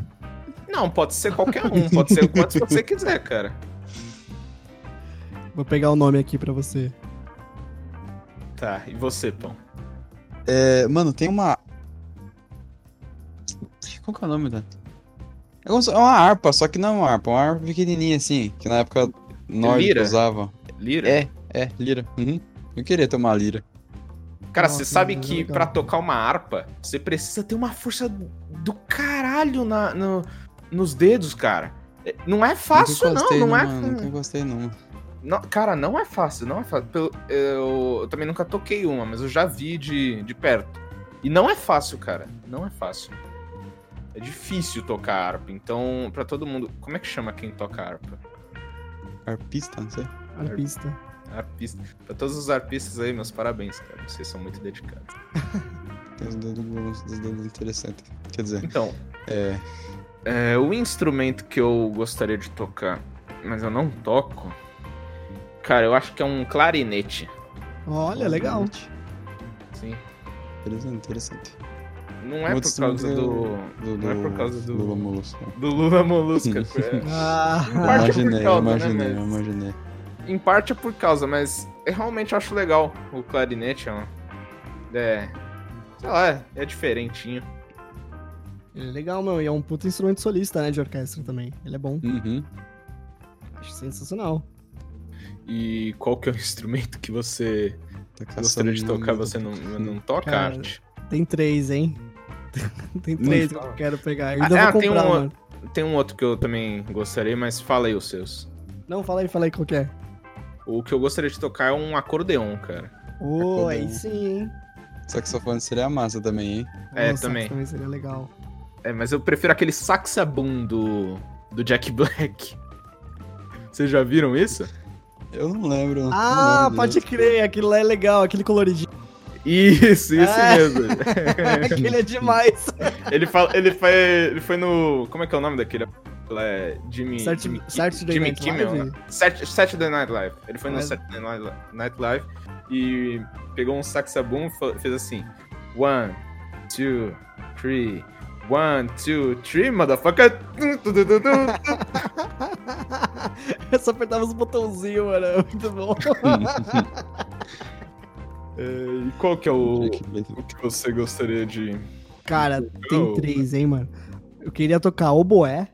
Não, pode ser qualquer um, pode ser quantos você quiser, cara. Vou pegar o nome aqui pra você. Tá, e você, Pão? É, mano, tem uma. Qual que é o nome da? É é uma harpa, só que não é uma harpa, é uma harpa pequenininha assim, que na época nós Lira? usava. Lira? É, é, lira. Uhum. Eu queria ter uma lira. Cara, Nossa, você sabe é que pra tocar uma harpa, você precisa ter uma força do caralho na, no- nos dedos, cara. É, Não é fácil, não, gostei, não é. Nunca gostei, não. Não, cara, não é fácil, não é fácil. Pelo- eu, eu também nunca toquei uma, mas eu já vi de, de perto. E não é fácil, cara. Não é fácil. É difícil tocar harpa. Então, pra todo mundo. Como é que chama quem toca harpa? Arpista, não sei. Arpista. Arpista. Pra todos os arpistas aí, meus parabéns, cara. Vocês são muito dedicados. Tem uns dedos, uns dedos interessantes. Quer dizer, Então, é. É, o instrumento que eu gostaria de tocar, mas eu não toco. Cara, eu acho que é um clarinete. Olha, legal. Sim. Interessante, interessante. Não é por causa do. Não é por causa do. Lula Molusco. Do Lula Molusca. é. Ah, Em parte é por Imaginei, causa, né, imaginei, mas- imaginei. Em parte é por causa, mas eu realmente acho legal o clarinete. ó. É. Sei lá, é- é diferentinho. ele é legal, meu. E é um puto instrumento solista, né? De orquestra também. Ele é bom. Uhum. Acho sensacional. E qual que é o instrumento que você Tá gostaria de tocar, você não, não toca Cara, arte? Tem três, hein? tem três que eu quero pegar. Eu ainda Ah, vou tem comprar, um- mano. Tem um outro que eu também gostaria, mas fala aí os seus. Não, fala aí, fala aí qual que é. O que eu gostaria de tocar é um acordeon, cara. Ô, aí Acordão. sim, hein? Saxofone seria massa também, hein? É, Nossa, também. também seria legal. É, mas eu prefiro aquele saxabum do, do Jack Black. Vocês já viram isso? Eu não lembro. não Ah, lembro pode desse. crer, aquilo lá é legal, aquele coloridinho. Isso, isso Ah. mesmo. aquele é demais. ele, fala, ele, foi, ele foi no. Como é que é o nome daquele? É Jimmy. Certo- Jimmy, Saturday Jimmy Night Kimmel. Live? né? Sat- Saturday Night Live. Ele foi no Mas- Saturday Night Li- Night Live e pegou um saxabum e fez assim: One, two, three. One, two, three, motherfucker. Eu só apertava os botãozinhos, mano. é Muito bom. É, e qual que é o, o que você gostaria de. Cara, tem três, hein, mano. Eu queria tocar oboé.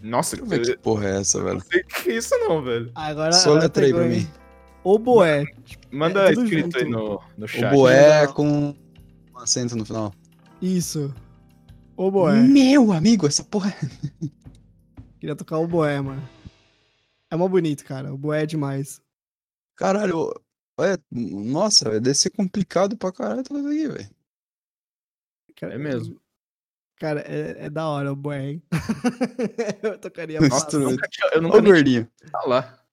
Nossa, ver eu que porra é essa, não velho. sei o que é isso, não, velho. Agora. Só agora letra aí pra mim. Oboé. Manda É, escrito aí junto. no, no O chat. boé legal. com um acento no final. Isso. Oboé. Meu amigo, essa porra é... Queria tocar oboé, mano. É mó bonito, cara. Oboé é demais. Caralho, é, nossa, velho, deve ser complicado pra caralho tudo isso aqui, velho. É mesmo. Cara, é, é da hora o boé, hein? eu tocaria Nossa, fácil. tu- Nunca tinha- eu Ô, nunca gordinho. falar.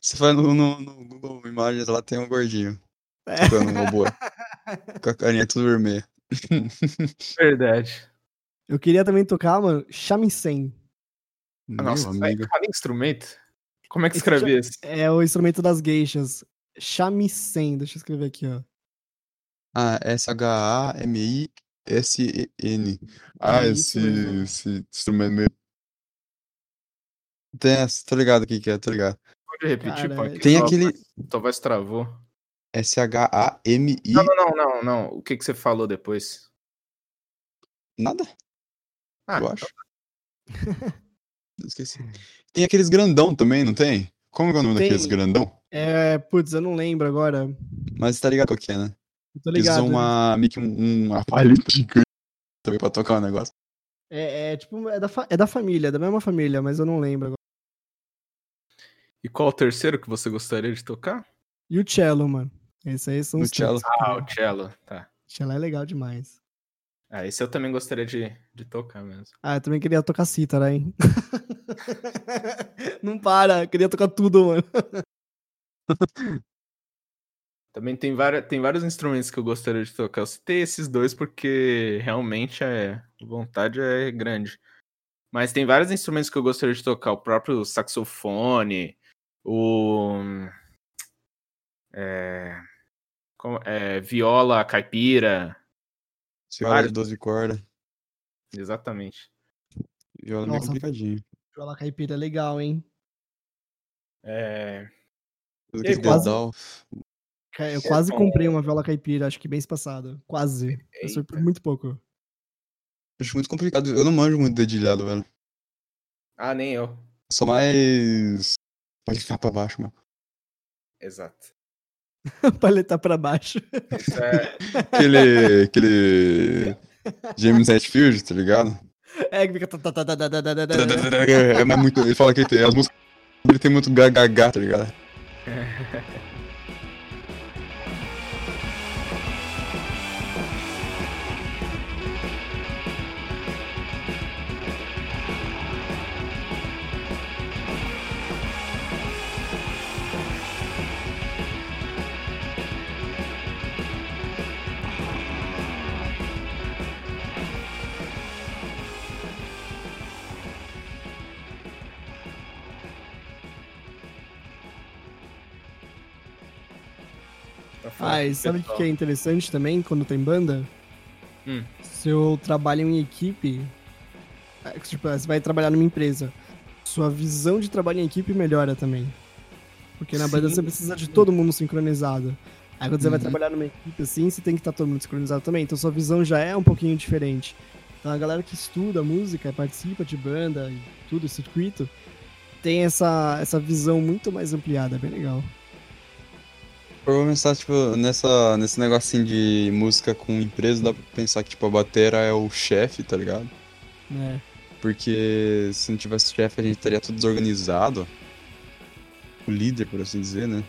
Você vai no, no, no Google Imagens, lá tem um gordinho. É. Tocando um robô. com a carinha tudo vermelha. Verdade. Eu queria também tocar, mano, shamisen. Meu Nossa, amigo. cada instrumento. Como é que Esse escreve esse? É o instrumento das geishas. Shamisen. Deixa eu escrever aqui, ó. Ah, S-H-A-M-I-S-E-N. Ah, É esse, esse instrumento meio. Tem essa, tô ligado o que é, tô ligado. Pode repetir, aqui Tem sua aquele Tua voz travou. S-H-A-M-I. Não, não, não, não, não. O que, que você falou depois? Nada, Ah, eu acho. Esqueci. Tem aqueles grandão também, não tem? Como é o nome Tem. daqueles grandão? É, putz, eu não lembro agora. Mas tá ligado qual que é, né? Eu tô Eles ligado. usam uma, meio que um, uma palheta gigante também pra tocar o negócio. É, é, tipo, é da, é da família, da mesma família, mas eu não lembro agora. E qual o terceiro que você gostaria de tocar? E o cello, mano. Esse aí são O os cello. Ah, o cello. Tá. Cello é legal demais. Ah, esse eu também gostaria de, de tocar mesmo. Ah, eu também queria tocar cítara, hein? não para, queria tocar tudo, mano. Também tem, várias, tem vários instrumentos que eu gostaria de tocar. Eu citei esses dois porque realmente é, a vontade é grande. Mas tem vários instrumentos que eu gostaria de tocar. O próprio saxofone, o. É, é, viola caipira. Viola Vários. de 12 cordas. Exatamente. Viola meio Nossa. complicadinho. Viola caipira é legal, hein? É, E aquele quase- Eu quase comprei uma viola caipira, acho que mês passado. Quase. Eu muito pouco. Acho muito complicado. Eu não manjo muito dedilhado, velho. Ah, nem eu. Sou mais. Pode ficar pra baixo, mano. Exato. Paleta para baixo. É... aquele, aquele James Hetfield, tá ligado? É, que fica... Tá, tá, tá, é, é muito... Ele fala que ele tem... as músicas... Ele tem muito gagagá, tá ligado? Ah, e sabe o que é interessante também quando tem banda? Hum. Seu trabalho em equipe. é, Tipo, você vai trabalhar numa empresa. Sua visão de trabalho em equipe melhora também. Porque na banda você precisa de todo mundo sincronizado. Aí quando você vai Uhum. trabalhar numa equipe assim, você tem que estar todo mundo sincronizado também. Então sua visão já é um pouquinho diferente. Então a galera que estuda música, participa de banda e tudo, circuito, tem essa, essa visão muito mais ampliada, é bem legal. Vou pensar, tipo, nessa, nesse negocinho de música com empresa, dá pra pensar que, tipo, a batera é o chefe, tá ligado? É. Porque se não tivesse chefe, a gente estaria tudo desorganizado. O líder, por assim dizer, né?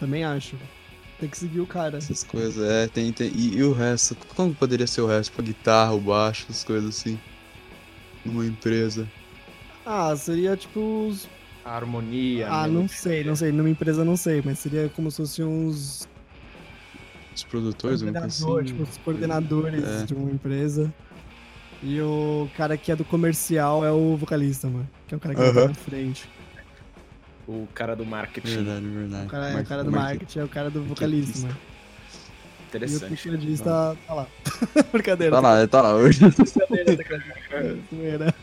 Também acho. Tem que seguir o cara. Essas coisas, é, tem, tem. E, e o resto? Como poderia ser o resto? Tipo, a guitarra, o baixo, as coisas assim. Numa empresa. Ah, seria tipo os. A harmonia. Ah, a não sei, não sei. Numa empresa não sei, mas seria como se fossem uns. Os produtores, coordenador, assim. tipo, os coordenadores É. de uma empresa. E o cara que é do comercial é o vocalista, mano. Que é o cara que vai Aham. na frente. O cara do marketing. Verdade, verdade. O cara, é o cara do marketing, é o cara do vocalista, mano. E o Interessante. tecladista tá lá. Brincadeira. Tá lá, tá lá hoje. Brincadeira, tecladista.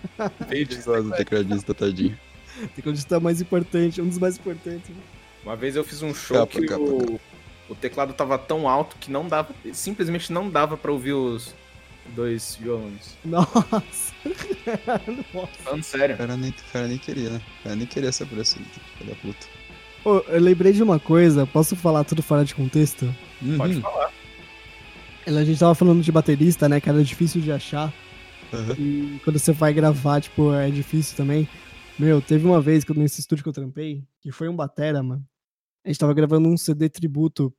Só do tecladista, tadinho. Tecladista é o mais importante, um dos mais importantes. Uma vez eu fiz um show Capa, que capa, o, o teclado tava tão alto que não dava, simplesmente não dava pra ouvir os dois violões. Nossa. Nossa. Falando sério. O cara nem, o cara nem queria, né? O cara nem queria ser aparecido, filho da puta. Ô, eu lembrei de uma coisa, posso falar tudo fora de contexto? Pode Uhum. falar. A gente tava falando de baterista, né, que era difícil de achar. Aham. E quando você vai gravar, tipo, é difícil também. Meu, teve uma vez que eu- nesse estúdio que eu trampei, que foi um batera, mano. A gente tava gravando um CD tributo.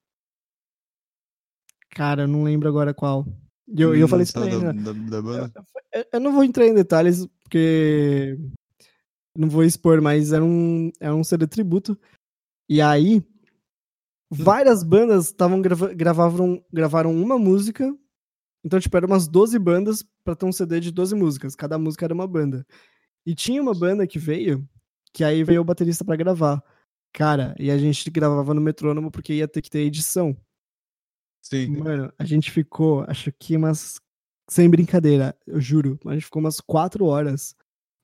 Cara, eu não lembro agora qual. E eu, e eu falei isso pra Lançado ele, né? da, da, da banda. Eu- Eu não vou entrar em detalhes, porque. Não vou expor, mas era um, era um CD tributo. E aí. Várias bandas estavam grava gravavam, gravaram uma música. Então, tipo, eram umas 12 bandas pra ter um CD de 12 músicas. Cada música era uma banda. E tinha uma banda que veio, que aí veio o baterista pra gravar. Cara, e a gente gravava no metrônomo porque ia ter que ter edição. Sim. Mano, a gente ficou, acho que umas. Sem brincadeira, eu juro. A gente ficou umas quatro horas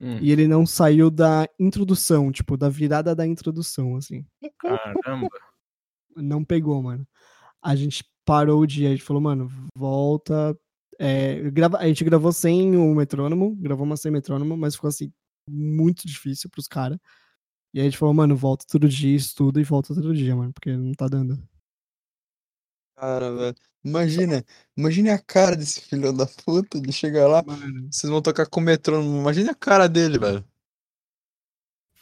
Hum, e ele não saiu da introdução, tipo, da virada da introdução, assim. caramba. Não pegou, mano. A gente parou o dia, a gente falou, mano, volta. É, grava... A gente gravou sem o metrônomo, gravou uma sem metrônomo, mas ficou assim, muito difícil pros caras. E aí a gente falou, mano, volta todo dia, estuda e volta todo dia, mano, porque não tá dando. Cara, velho. Imagina, imagine a cara desse filho da puta de chegar lá. Mano, Vocês vão tocar com o metrônomo. Imagine a cara dele, velho.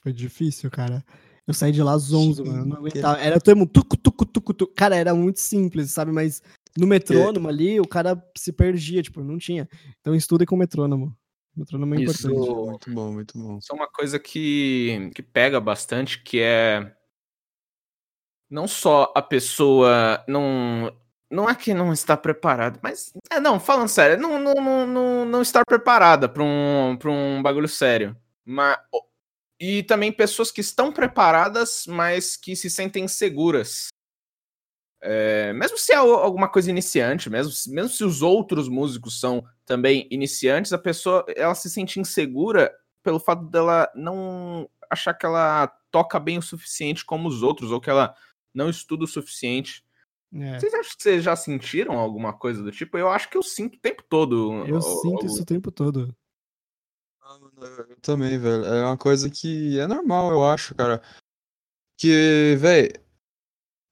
foi difícil, cara. Eu saí de lá 11, mano. Não aguentava. Era todo mundo tucu, tucu, tucu, tucu. Cara, era muito simples, sabe? Mas no metrônomo ali, o cara se perdia, tipo, não tinha. Então estuda com metrônomo. Metrônomo é Isso- importante. Muito bom, muito bom. Isso é uma coisa que, que pega bastante, que é não só a pessoa não não é que não está preparada, mas é não, falando sério, não não, não, não, não estar preparada para um para um bagulho sério. Mas e também pessoas que estão preparadas, mas que se sentem seguras. É, mesmo se é al- alguma coisa iniciante, mesmo, se- mesmo se os outros músicos são também iniciantes, a pessoa ela se sente insegura pelo fato dela não achar que ela toca bem o suficiente como os outros, ou que ela não estuda o suficiente. É. Vocês acham que vocês já sentiram alguma coisa do tipo? Eu acho que eu sinto o tempo todo. Eu o- sinto o- isso o tempo todo. Eu também, velho. É uma coisa que é normal, eu acho, cara. Que, velho,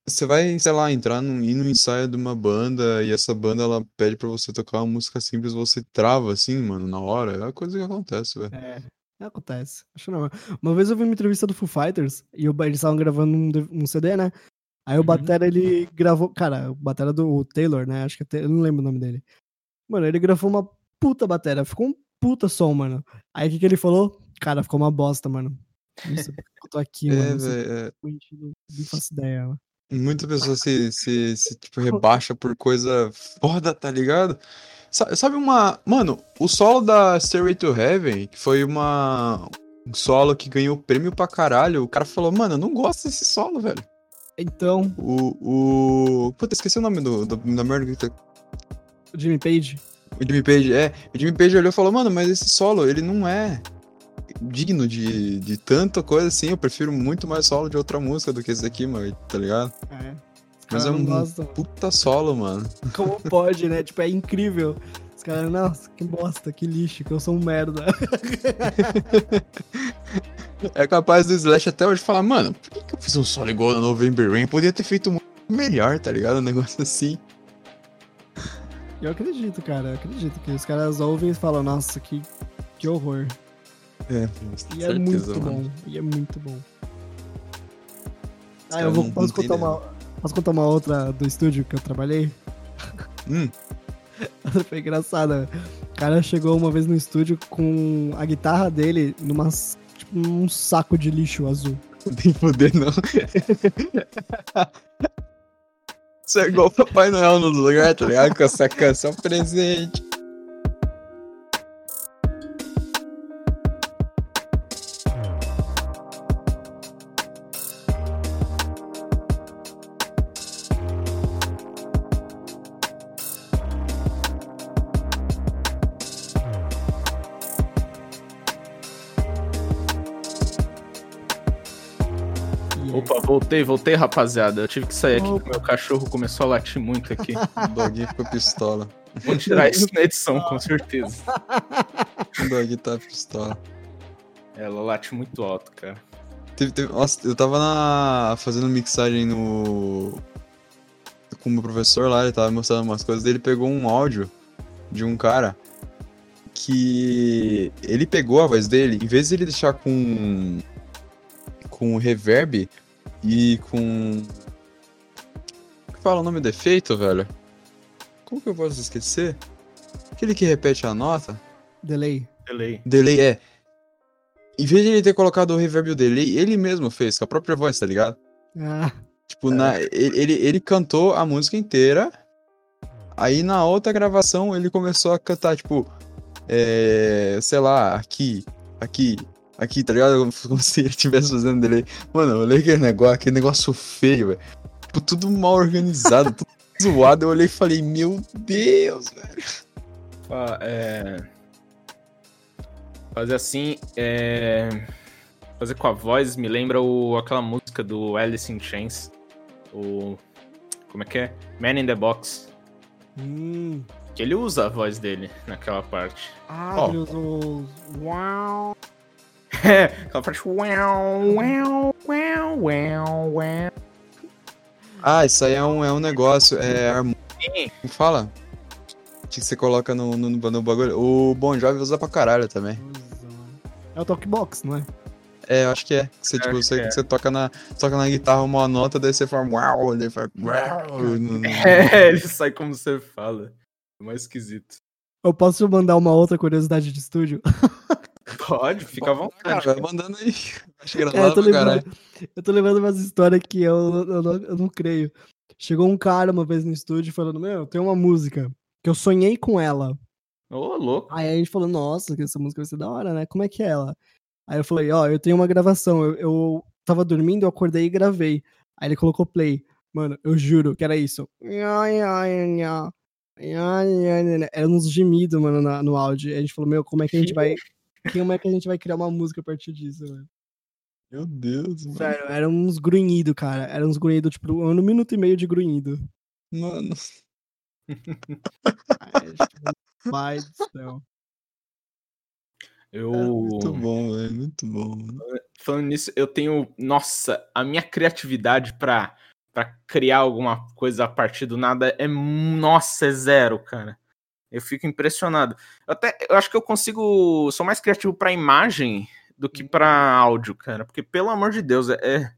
você vai, sei lá, entrar num, ir no ensaio de uma banda e essa banda ela pede pra você tocar uma música simples, você trava assim, mano, na hora. É a coisa que acontece, velho. É. Acontece. Acho normal. Uma vez eu vi uma entrevista do Foo Fighters e o- eles estavam gravando um, um CD, né? Aí o Uhum. Batera, ele gravou. Cara, o Batera do Taylor, né? Acho que é eu não lembro o nome dele. Mano, ele gravou uma puta batera. Ficou um puta som, mano. Aí o que, que ele falou? Cara, ficou uma bosta, mano. Não sei porque eu tô aqui, É, mano. É. eu não faço ideia, mano. Muita pessoa se, se, se tipo, rebaixa por coisa foda, tá ligado? Sa- Sabe uma. Mano, o solo da Stairway to Heaven, que foi uma. Um solo que ganhou prêmio pra caralho. O cara falou, mano, eu não gosto desse solo, velho. Então, O. o... Puta, esqueci o nome do, do, da merda que tá. O Jimmy Page? O Jimmy Page, é. O Jimmy Page olhou e falou, mano, mas esse solo, ele não é digno de, de tanta coisa assim. Eu prefiro muito mais solo de outra música do que esse daqui, mano, tá ligado? É. Mas caras é um gostam. puta solo, mano. Como pode, né? Tipo, é incrível. Os caras, nossa, que bosta, que lixo, que eu sou um merda. É capaz do Slash até hoje falar, mano, por que, que eu fiz um solo igual no November Rain? Podia ter feito muito melhor, tá ligado? Um negócio assim. Eu acredito, cara, eu acredito que os caras ouvem e falam, nossa, que, que horror. É, E é muito bom, e é muito bom. Ah, eu vou, posso, contar uma, posso contar uma outra do estúdio que eu trabalhei? Hum, Foi engraçada. O cara chegou uma vez no estúdio com a guitarra dele numa, tipo, num saco de lixo azul. não tem poder não. Isso é igual o Papai Noel no lugar, tá ligado? Com essa canção presente. Voltei, voltei, rapaziada. Eu tive que sair aqui porque meu cachorro começou a latir muito aqui. O Doggy ficou pistola. Vou tirar isso na edição, com certeza. O Doggy tá pistola. Ela late muito alto, cara. Teve, teve- nossa, eu tava na, fazendo mixagem no. Com o meu professor lá, ele tava mostrando umas coisas dele, pegou um áudio de um cara que ele pegou a voz dele, em vez de ele deixar com. com reverb e com. Fala o nome do efeito, velho? Como que eu posso esquecer? Aquele que repete a nota. Delay. Delay. Delay é. Em vez de ele ter colocado o reverb e o delay, ele mesmo fez, com a própria voz, tá ligado? Ah, Tipo, na, ele, ele, ele cantou a música inteira. Aí na outra gravação ele começou a cantar, tipo, é, sei lá, aqui, aqui, aqui, tá ligado? Como se ele estivesse fazendo delay. Mano, eu olhei aquele negócio, aquele negócio feio, velho. Tipo, tudo mal organizado, tudo zoado. Eu olhei e falei, meu Deus, velho. Fa- é... Fazer assim, é... fazer com a voz me lembra o... aquela música do Alice in Chains. O. Como é que é? Man in the Box. hum. Que ele usa a voz dele naquela parte. Ah, Ó. ele usou. Uau. É, aquela parte. Uau, uau, uau, uau, uau. Ah, isso aí é um, é um negócio, é. Como fala? Que você coloca no, no, no bagulho. O Bon Jovi usa pra caralho também. É o Talkbox, não é? É, eu acho que é. Você, Eu tipo, você, que é. você toca, na, toca na guitarra uma nota, daí você fala uau, daí faz uau. É, ele sai como você fala. É mais esquisito. Eu posso mandar uma outra curiosidade de estúdio? Pode, fica à vontade. Cara, vai mandando aí. Acho É, eu, tô lembrando, eu tô lembrando umas histórias que eu, eu, não, eu não creio. Chegou um cara uma vez no estúdio falando: Meu, tem uma música que eu sonhei com ela. Ô, louco. Aí a gente falou: Nossa, que essa música vai ser da hora, né? Como é que é ela? Aí eu falei: Ó, eu tenho uma gravação. Eu, eu tava dormindo, eu acordei e gravei. Aí ele colocou play. Mano, eu juro que era isso. Era uns gemidos, mano, na- no áudio. Aí a gente falou: Meu, como é que a gente vai. Como é que a gente vai criar uma música a partir disso, velho? Meu Deus, mano. Sério, eram uns grunhidos, cara. Eram uns grunhidos, tipo, um minuto e meio de grunhido. Mano. Ai, Pai do céu. Eu. Muito bom, velho. Muito bom. mano. Falando nisso, eu tenho. Nossa, a minha criatividade pra, pra criar alguma coisa a partir do nada é. Nossa, é zero, cara. Eu fico impressionado. Eu até eu acho que eu consigo. Sou mais criativo pra imagem do que pra áudio, cara. Porque, pelo amor de Deus, é.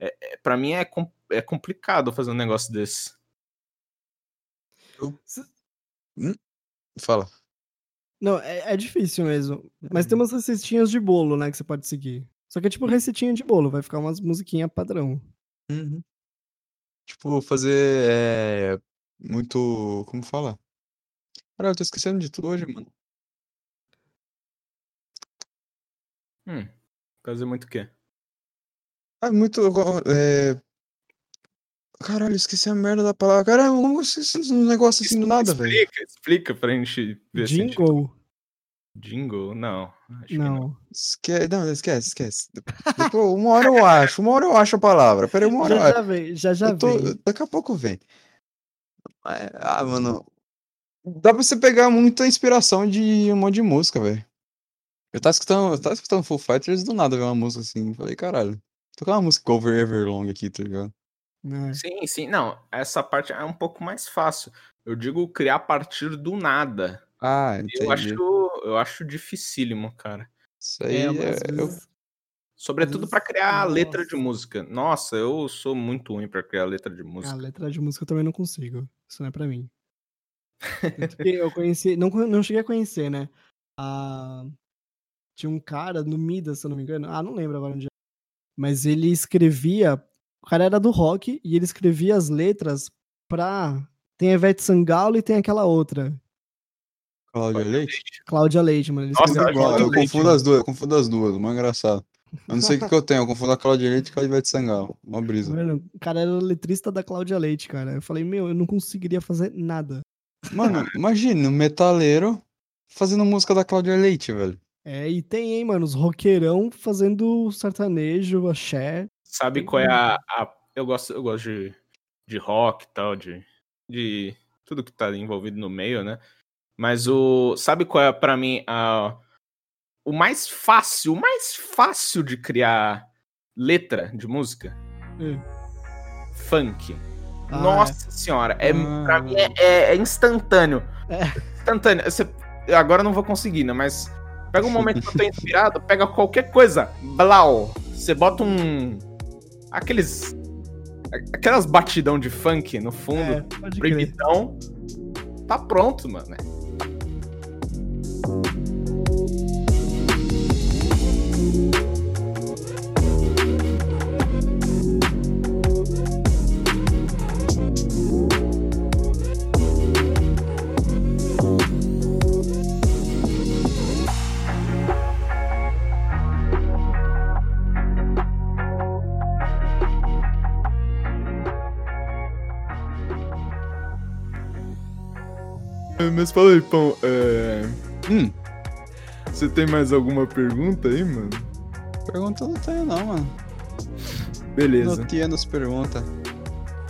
é, é pra mim é, com- é complicado fazer um negócio desse. Fala. Não, é, é difícil mesmo. Mas tem umas receitinhas de bolo, né, que você pode seguir. Só que é tipo receitinha de bolo, vai ficar umas musiquinhas padrão. Uhum. Tipo, fazer. É, muito. Como fala? Cara, eu tô esquecendo de tudo hoje, mano. Hum. Fazer muito o quê? Ah, muito. É, Caralho, esqueci a merda da palavra. Caralho, como esses um negócio assim do nada, velho? Explica, explica pra gente ver Jingle? Jingle? Não. acho que Não. Esque... Não, esquece, esquece. Depois, uma hora eu acho, uma hora eu acho a palavra. Peraí, uma hora eu Já acho. já vem, já já tô- vem. Daqui a pouco vem. É, Ah, mano. Dá pra você pegar muita inspiração de um monte de música, velho. Eu tava escutando, eu tava escutando Full Fighters do nada ver uma música assim. Falei, caralho. Tocar uma música over Everlong aqui, tá ligado? É. Sim, sim. Não, essa parte é um pouco mais fácil. Eu digo criar a partir do nada. Ah, entendi. Eu acho, eu acho dificílimo, cara. Isso aí É, é, eu- Sobretudo pra criar a letra de nossa. música. Nossa, eu sou muito ruim pra criar letra de A música. letra de música eu também não consigo. Isso não é pra mim. Eu conheci. Não, não cheguei a conhecer, né? Ah, tinha um cara no Midas, se eu não me engano. Ah, não lembro agora onde é. Mas ele escrevia. O cara era do rock e ele escrevia as letras pra. Tem a Ivete Sangalo e tem aquela outra. Cláudia Leite? Cláudia Leite, mano. Ele Nossa, eu Igual, eu Leite, confundo as duas, eu confundo as duas, o mais engraçado. Eu não sei o que, que eu tenho, eu confundo a Cláudia Leite com a Ivete Sangalo. Uma brisa. Mano, o cara era letrista da Cláudia Leite, cara. Eu falei, meu, eu não conseguiria fazer nada. Mano, imagina um metaleiro fazendo música da Cláudia Leite, velho. É, e tem, hein, mano, os roqueirão fazendo sertanejo, axé. Sabe qual é a. a- eu gosto, eu gosto de, de rock e tal, de, de tudo que tá envolvido no meio, né? Mas o. Sabe qual é, pra mim, a, o mais fácil, o mais fácil de criar letra de música? Hum. Funk. Ah, Nossa senhora, é, Ah. pra mim é, é- é instantâneo. É. Instantâneo. Você- agora eu não vou conseguir, né? Mas pega um momento que eu tô inspirado, pega qualquer coisa, blau. Você bota um. Aqueles. Aquelas batidão de funk no fundo, É, crer. proibidão. Tá pronto, mano. Mas fala aí, Pão, Hum, você tem mais alguma pergunta aí, mano? pergunta eu não tenho não, mano. Beleza. Notiando as perguntas.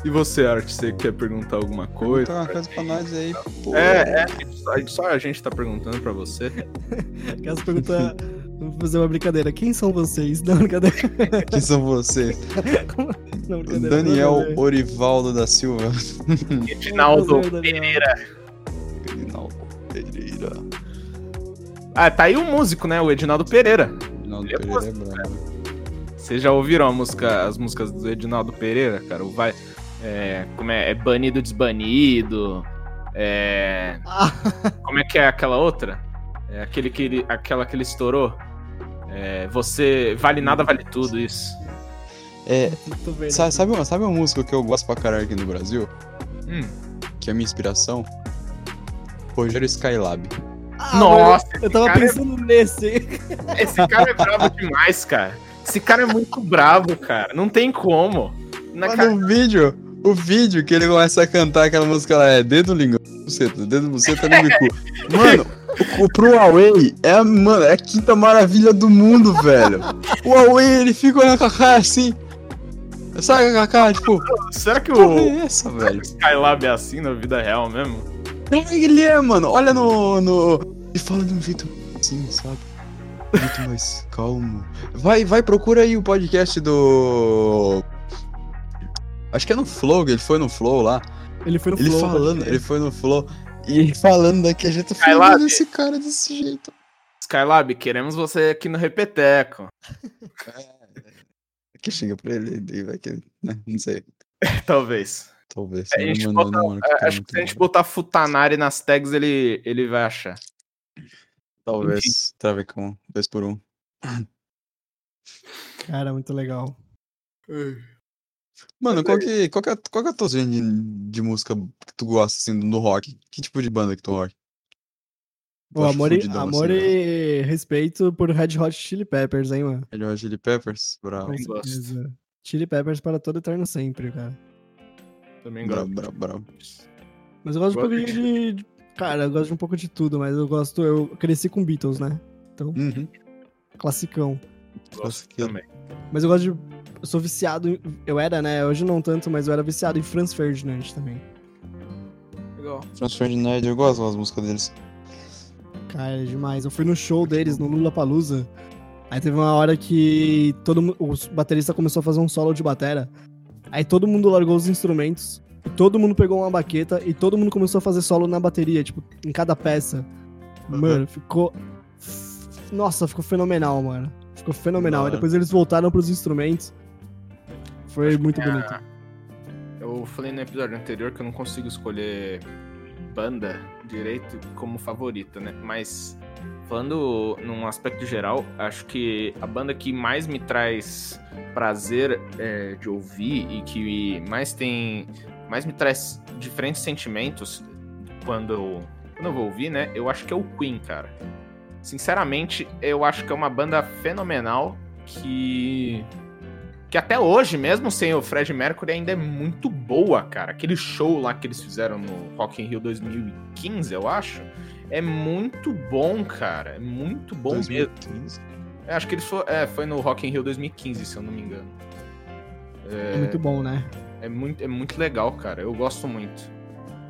E você, Art, você quer perguntar alguma coisa? Pergunta uma coisa pra nós aí, pô. É, é, só, só a gente tá perguntando pra você. Aquelas perguntas. Vou fazer uma brincadeira. Quem são vocês? Não, brincadeira. Quem são vocês? Não. Daniel ver. Orivaldo da Silva. Edinaldo. Pereira. Edinaldo Pereira. Ah, tá aí o músico, né? O Edinaldo Pereira. Edinaldo Ele é Pereira é brabo. Vocês já ouviram a música, as músicas do Edinaldo Pereira, cara? O vai. É, como é? É banido desbanido. É. Como é que é aquela outra? É aquele que ele, aquela que ele estourou. É, você vale nada, vale tudo, isso. É, vendo. sabe, sabe, uma, sabe uma música que eu gosto pra caralho aqui no Brasil? Hum. Que é a minha inspiração? Rogério Skylab. Ah, Nossa, mano, eu tava é- pensando nesse. Esse cara é bravo demais, cara. Esse cara é muito bravo, cara. Não tem como. Na Mas cara... no vídeo, o vídeo que ele começa a cantar aquela música lá é Dedo Língua, Buceta, Dedo Buceta, Língua Cu. Mano, o, o pro Huawei é, a- mano, é a quinta maravilha do mundo, velho. O Huawei, ele fica olhando com a cara assim. Sabe com a cara, tipo, Será que o é essa, velho? Skylab é assim na vida real mesmo? É, ele é, mano. Olha no. no... Ele fala de um jeito assim, sabe? Jeito mais calmo. Vai, vai, procura aí o podcast do. Acho que é no Flow, ele foi no Flow lá. Ele foi no Ele flow, falando, ele foi no Flow. E ele falando daquele jeito, eu falei, Skylab. "Mano, esse cara desse jeito. Skylab, queremos você aqui no Repeteco. Que chega pra ele, e vai que. Né? Não sei. Talvez. Talvez. A ele gente mandou bota- no ano que É, tá Acho que se a gente bom. botar Futanari nas tags, ele, ele vai achar. Talvez. Travecão. Dois por um. Cara, muito legal. Mano, qual que, qual que é, qual que é a tua de, de música que tu gosta, assim, no rock? Que tipo de banda que tu rock? Tu O acha amor, e, fudidão, amor assim, né? e respeito por Red Hot Chili Peppers, hein, mano? Red Hot Chili Peppers? Bravo. Com. Chili Peppers para todo eterno sempre, cara. Também gosto. Brabo, brabo. Mas eu gosto um Gosto pouquinho de. de- Cara, eu gosto de um pouco de tudo, mas eu gosto. Eu cresci com Beatles, né? Então, Uhum. classicão. Gosto também. Mas eu gosto de. Eu sou viciado. em- Eu era, né? Hoje não tanto, mas eu era viciado em Franz Ferdinand também. Legal. Franz Ferdinand, eu gosto das músicas deles. Cara, é demais. Eu fui no show deles, no Lula Palusa. Aí teve uma hora que todo o baterista começou a fazer um solo de batera. Aí todo mundo largou os instrumentos. E todo mundo pegou uma baqueta e todo mundo começou a fazer solo na bateria, tipo, em cada peça. Mano, ficou. Nossa, ficou fenomenal, mano. Ficou fenomenal. Aí hora. depois eles voltaram pros instrumentos. Foi muito bonito. Ah, Eu falei no episódio anterior que eu não consigo escolher banda direito como favorita, né? Mas falando num aspecto geral, acho que a banda que mais me traz prazer é, de ouvir e que mais tem. mais me traz diferentes sentimentos quando eu, quando eu vou ouvir, né? Eu acho que é o Queen, cara. Sinceramente, eu acho que é uma banda fenomenal que que até hoje, mesmo sem o Fred Mercury, ainda é muito boa, cara. Aquele show lá que eles fizeram no Rock in Rio 2015, eu acho, é muito bom, cara. É muito bom mesmo. 2015. É, acho que eles foi, é, foi no Rock in Rio 2015, se eu não me engano. É muito bom, né? É muito, é muito legal, cara. Eu gosto muito.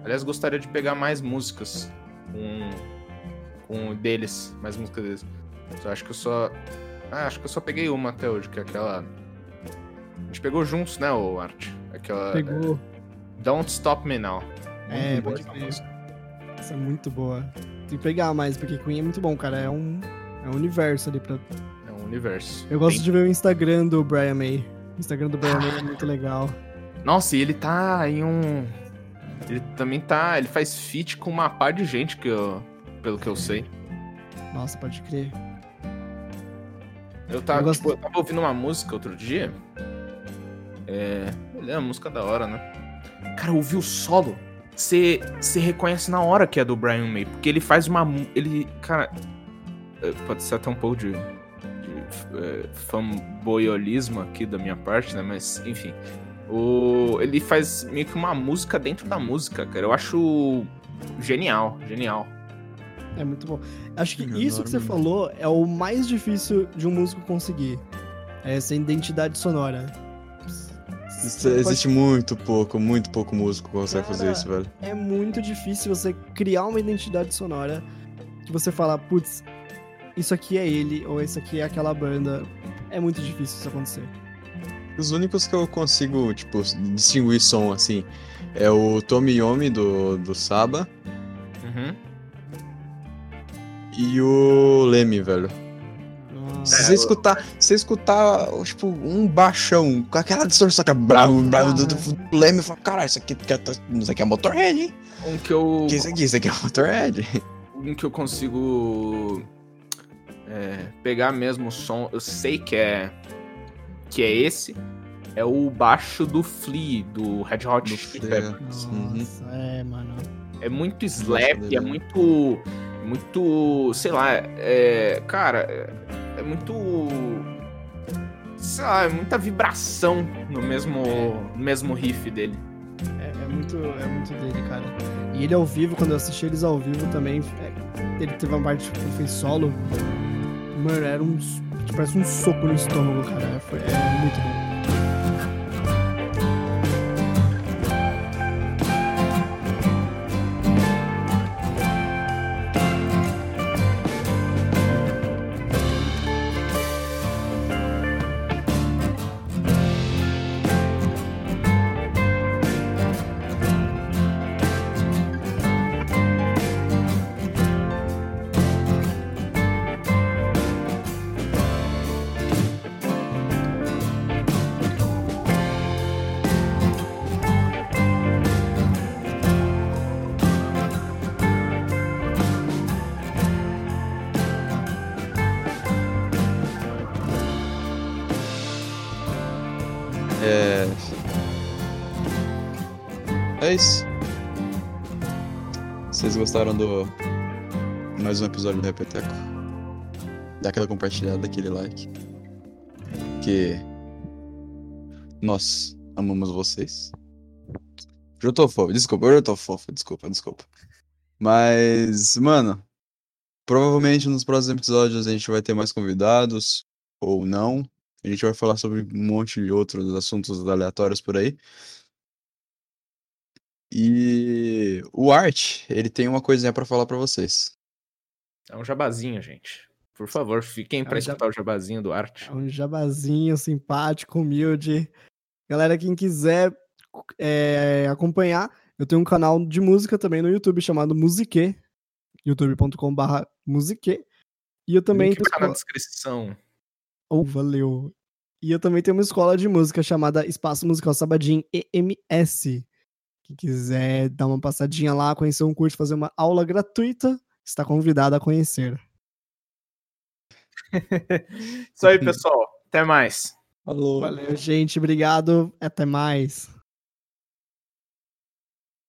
Aliás, gostaria de pegar mais músicas com, com deles, mais músicas deles. Só acho que eu só. Ah, acho que eu só peguei uma até hoje, que é aquela. A gente pegou juntos, né, o Art? Aquela. Pegou. Don't Stop Me Now. É, Muito boa pode essa crer. Essa é muito boa. Tem que pegar mais, porque Queen é muito bom, cara. É um, é um universo ali pra. É um universo. Eu gosto Bem- de ver o Instagram do Brian May. O Instagram do Brian May é muito legal. Nossa, e ele tá em um. Ele também tá. Ele faz feat com uma par de gente que eu. Pelo que eu sei. Nossa, pode crer. Eu tava, Eu gosto- tipo, eu tava ouvindo uma música outro dia. É. É uma música da hora, né? Cara, eu ouvi o solo. Você reconhece na hora que é do Brian May. Porque ele faz uma. Ele. Cara. é, Pode ser até um pouco de. de é, fanboyolismo aqui da minha parte, né? Mas, enfim. O, ele faz meio que uma música dentro da música, cara. Eu acho genial, genial. É muito bom. Acho que Enorme. isso que você falou é o mais difícil de um músico conseguir. É essa identidade sonora. Isso- Existe muito pouco, muito pouco músico que consegue fazer Cara, isso, velho. É muito difícil você criar uma identidade sonora que você fala, putz, isso aqui é ele, ou isso aqui é aquela banda. É muito difícil isso acontecer. Os únicos que eu consigo, tipo, distinguir som, assim, é o Tommy Yomi do, do Saba Uhum. e o Leme, velho. Se É, você eu- escutar, se escutar, tipo, um baixão, com aquela distorção que é bravo, bravo, do, do, do Leme, fala, caralho, isso aqui, que é- isso aqui é Motorhead, hein? Um que eu. Que isso aqui, isso aqui é Motorhead. um que eu consigo é, pegar mesmo o som, eu sei que é que é esse, é o baixo do Flea, do Red Hot Chili. Peppers. Nossa, é, mano. É muito slap, é muito, muito, sei lá, é, cara, é, muito, sei lá, é muita vibração no mesmo, mesmo riff dele. É, é muito, é muito dele, cara. E ele ao vivo, quando eu assisti eles ao vivo também, é, ele teve uma parte que fez solo. Mano, era um. tipo, Parece um soco no estômago, cara. Foi, é muito bom. É isso. Vocês gostaram do. Mais um episódio do Repeteco? Dá aquela compartilhada, aquele like. Que. Nós amamos vocês. Eu tô fofo, desculpa, eu tô fofo, desculpa, desculpa. Mas, mano, provavelmente nos próximos episódios a gente vai ter mais convidados, ou não. A gente vai falar sobre um monte de outros assuntos aleatórios por aí. E o Art, ele tem uma coisinha pra falar pra vocês. É um jabazinho, gente. Por favor, fiquem É pra um jab- escutar o jabazinho do Art. É um jabazinho simpático, humilde. Galera, quem quiser é, acompanhar, eu tenho um canal de música também no YouTube chamado Musique, youtube.com.br Musique. E eu também Link tenho tá na descrição. Oh, valeu. E eu também tenho uma escola de música chamada Espaço Musical Sabadim EMS. Quem quiser dar uma passadinha lá, conhecer um curso, fazer uma aula gratuita, está convidado a conhecer. Isso aí, pessoal. Até mais. Falou. Valeu, gente. Obrigado. Até mais.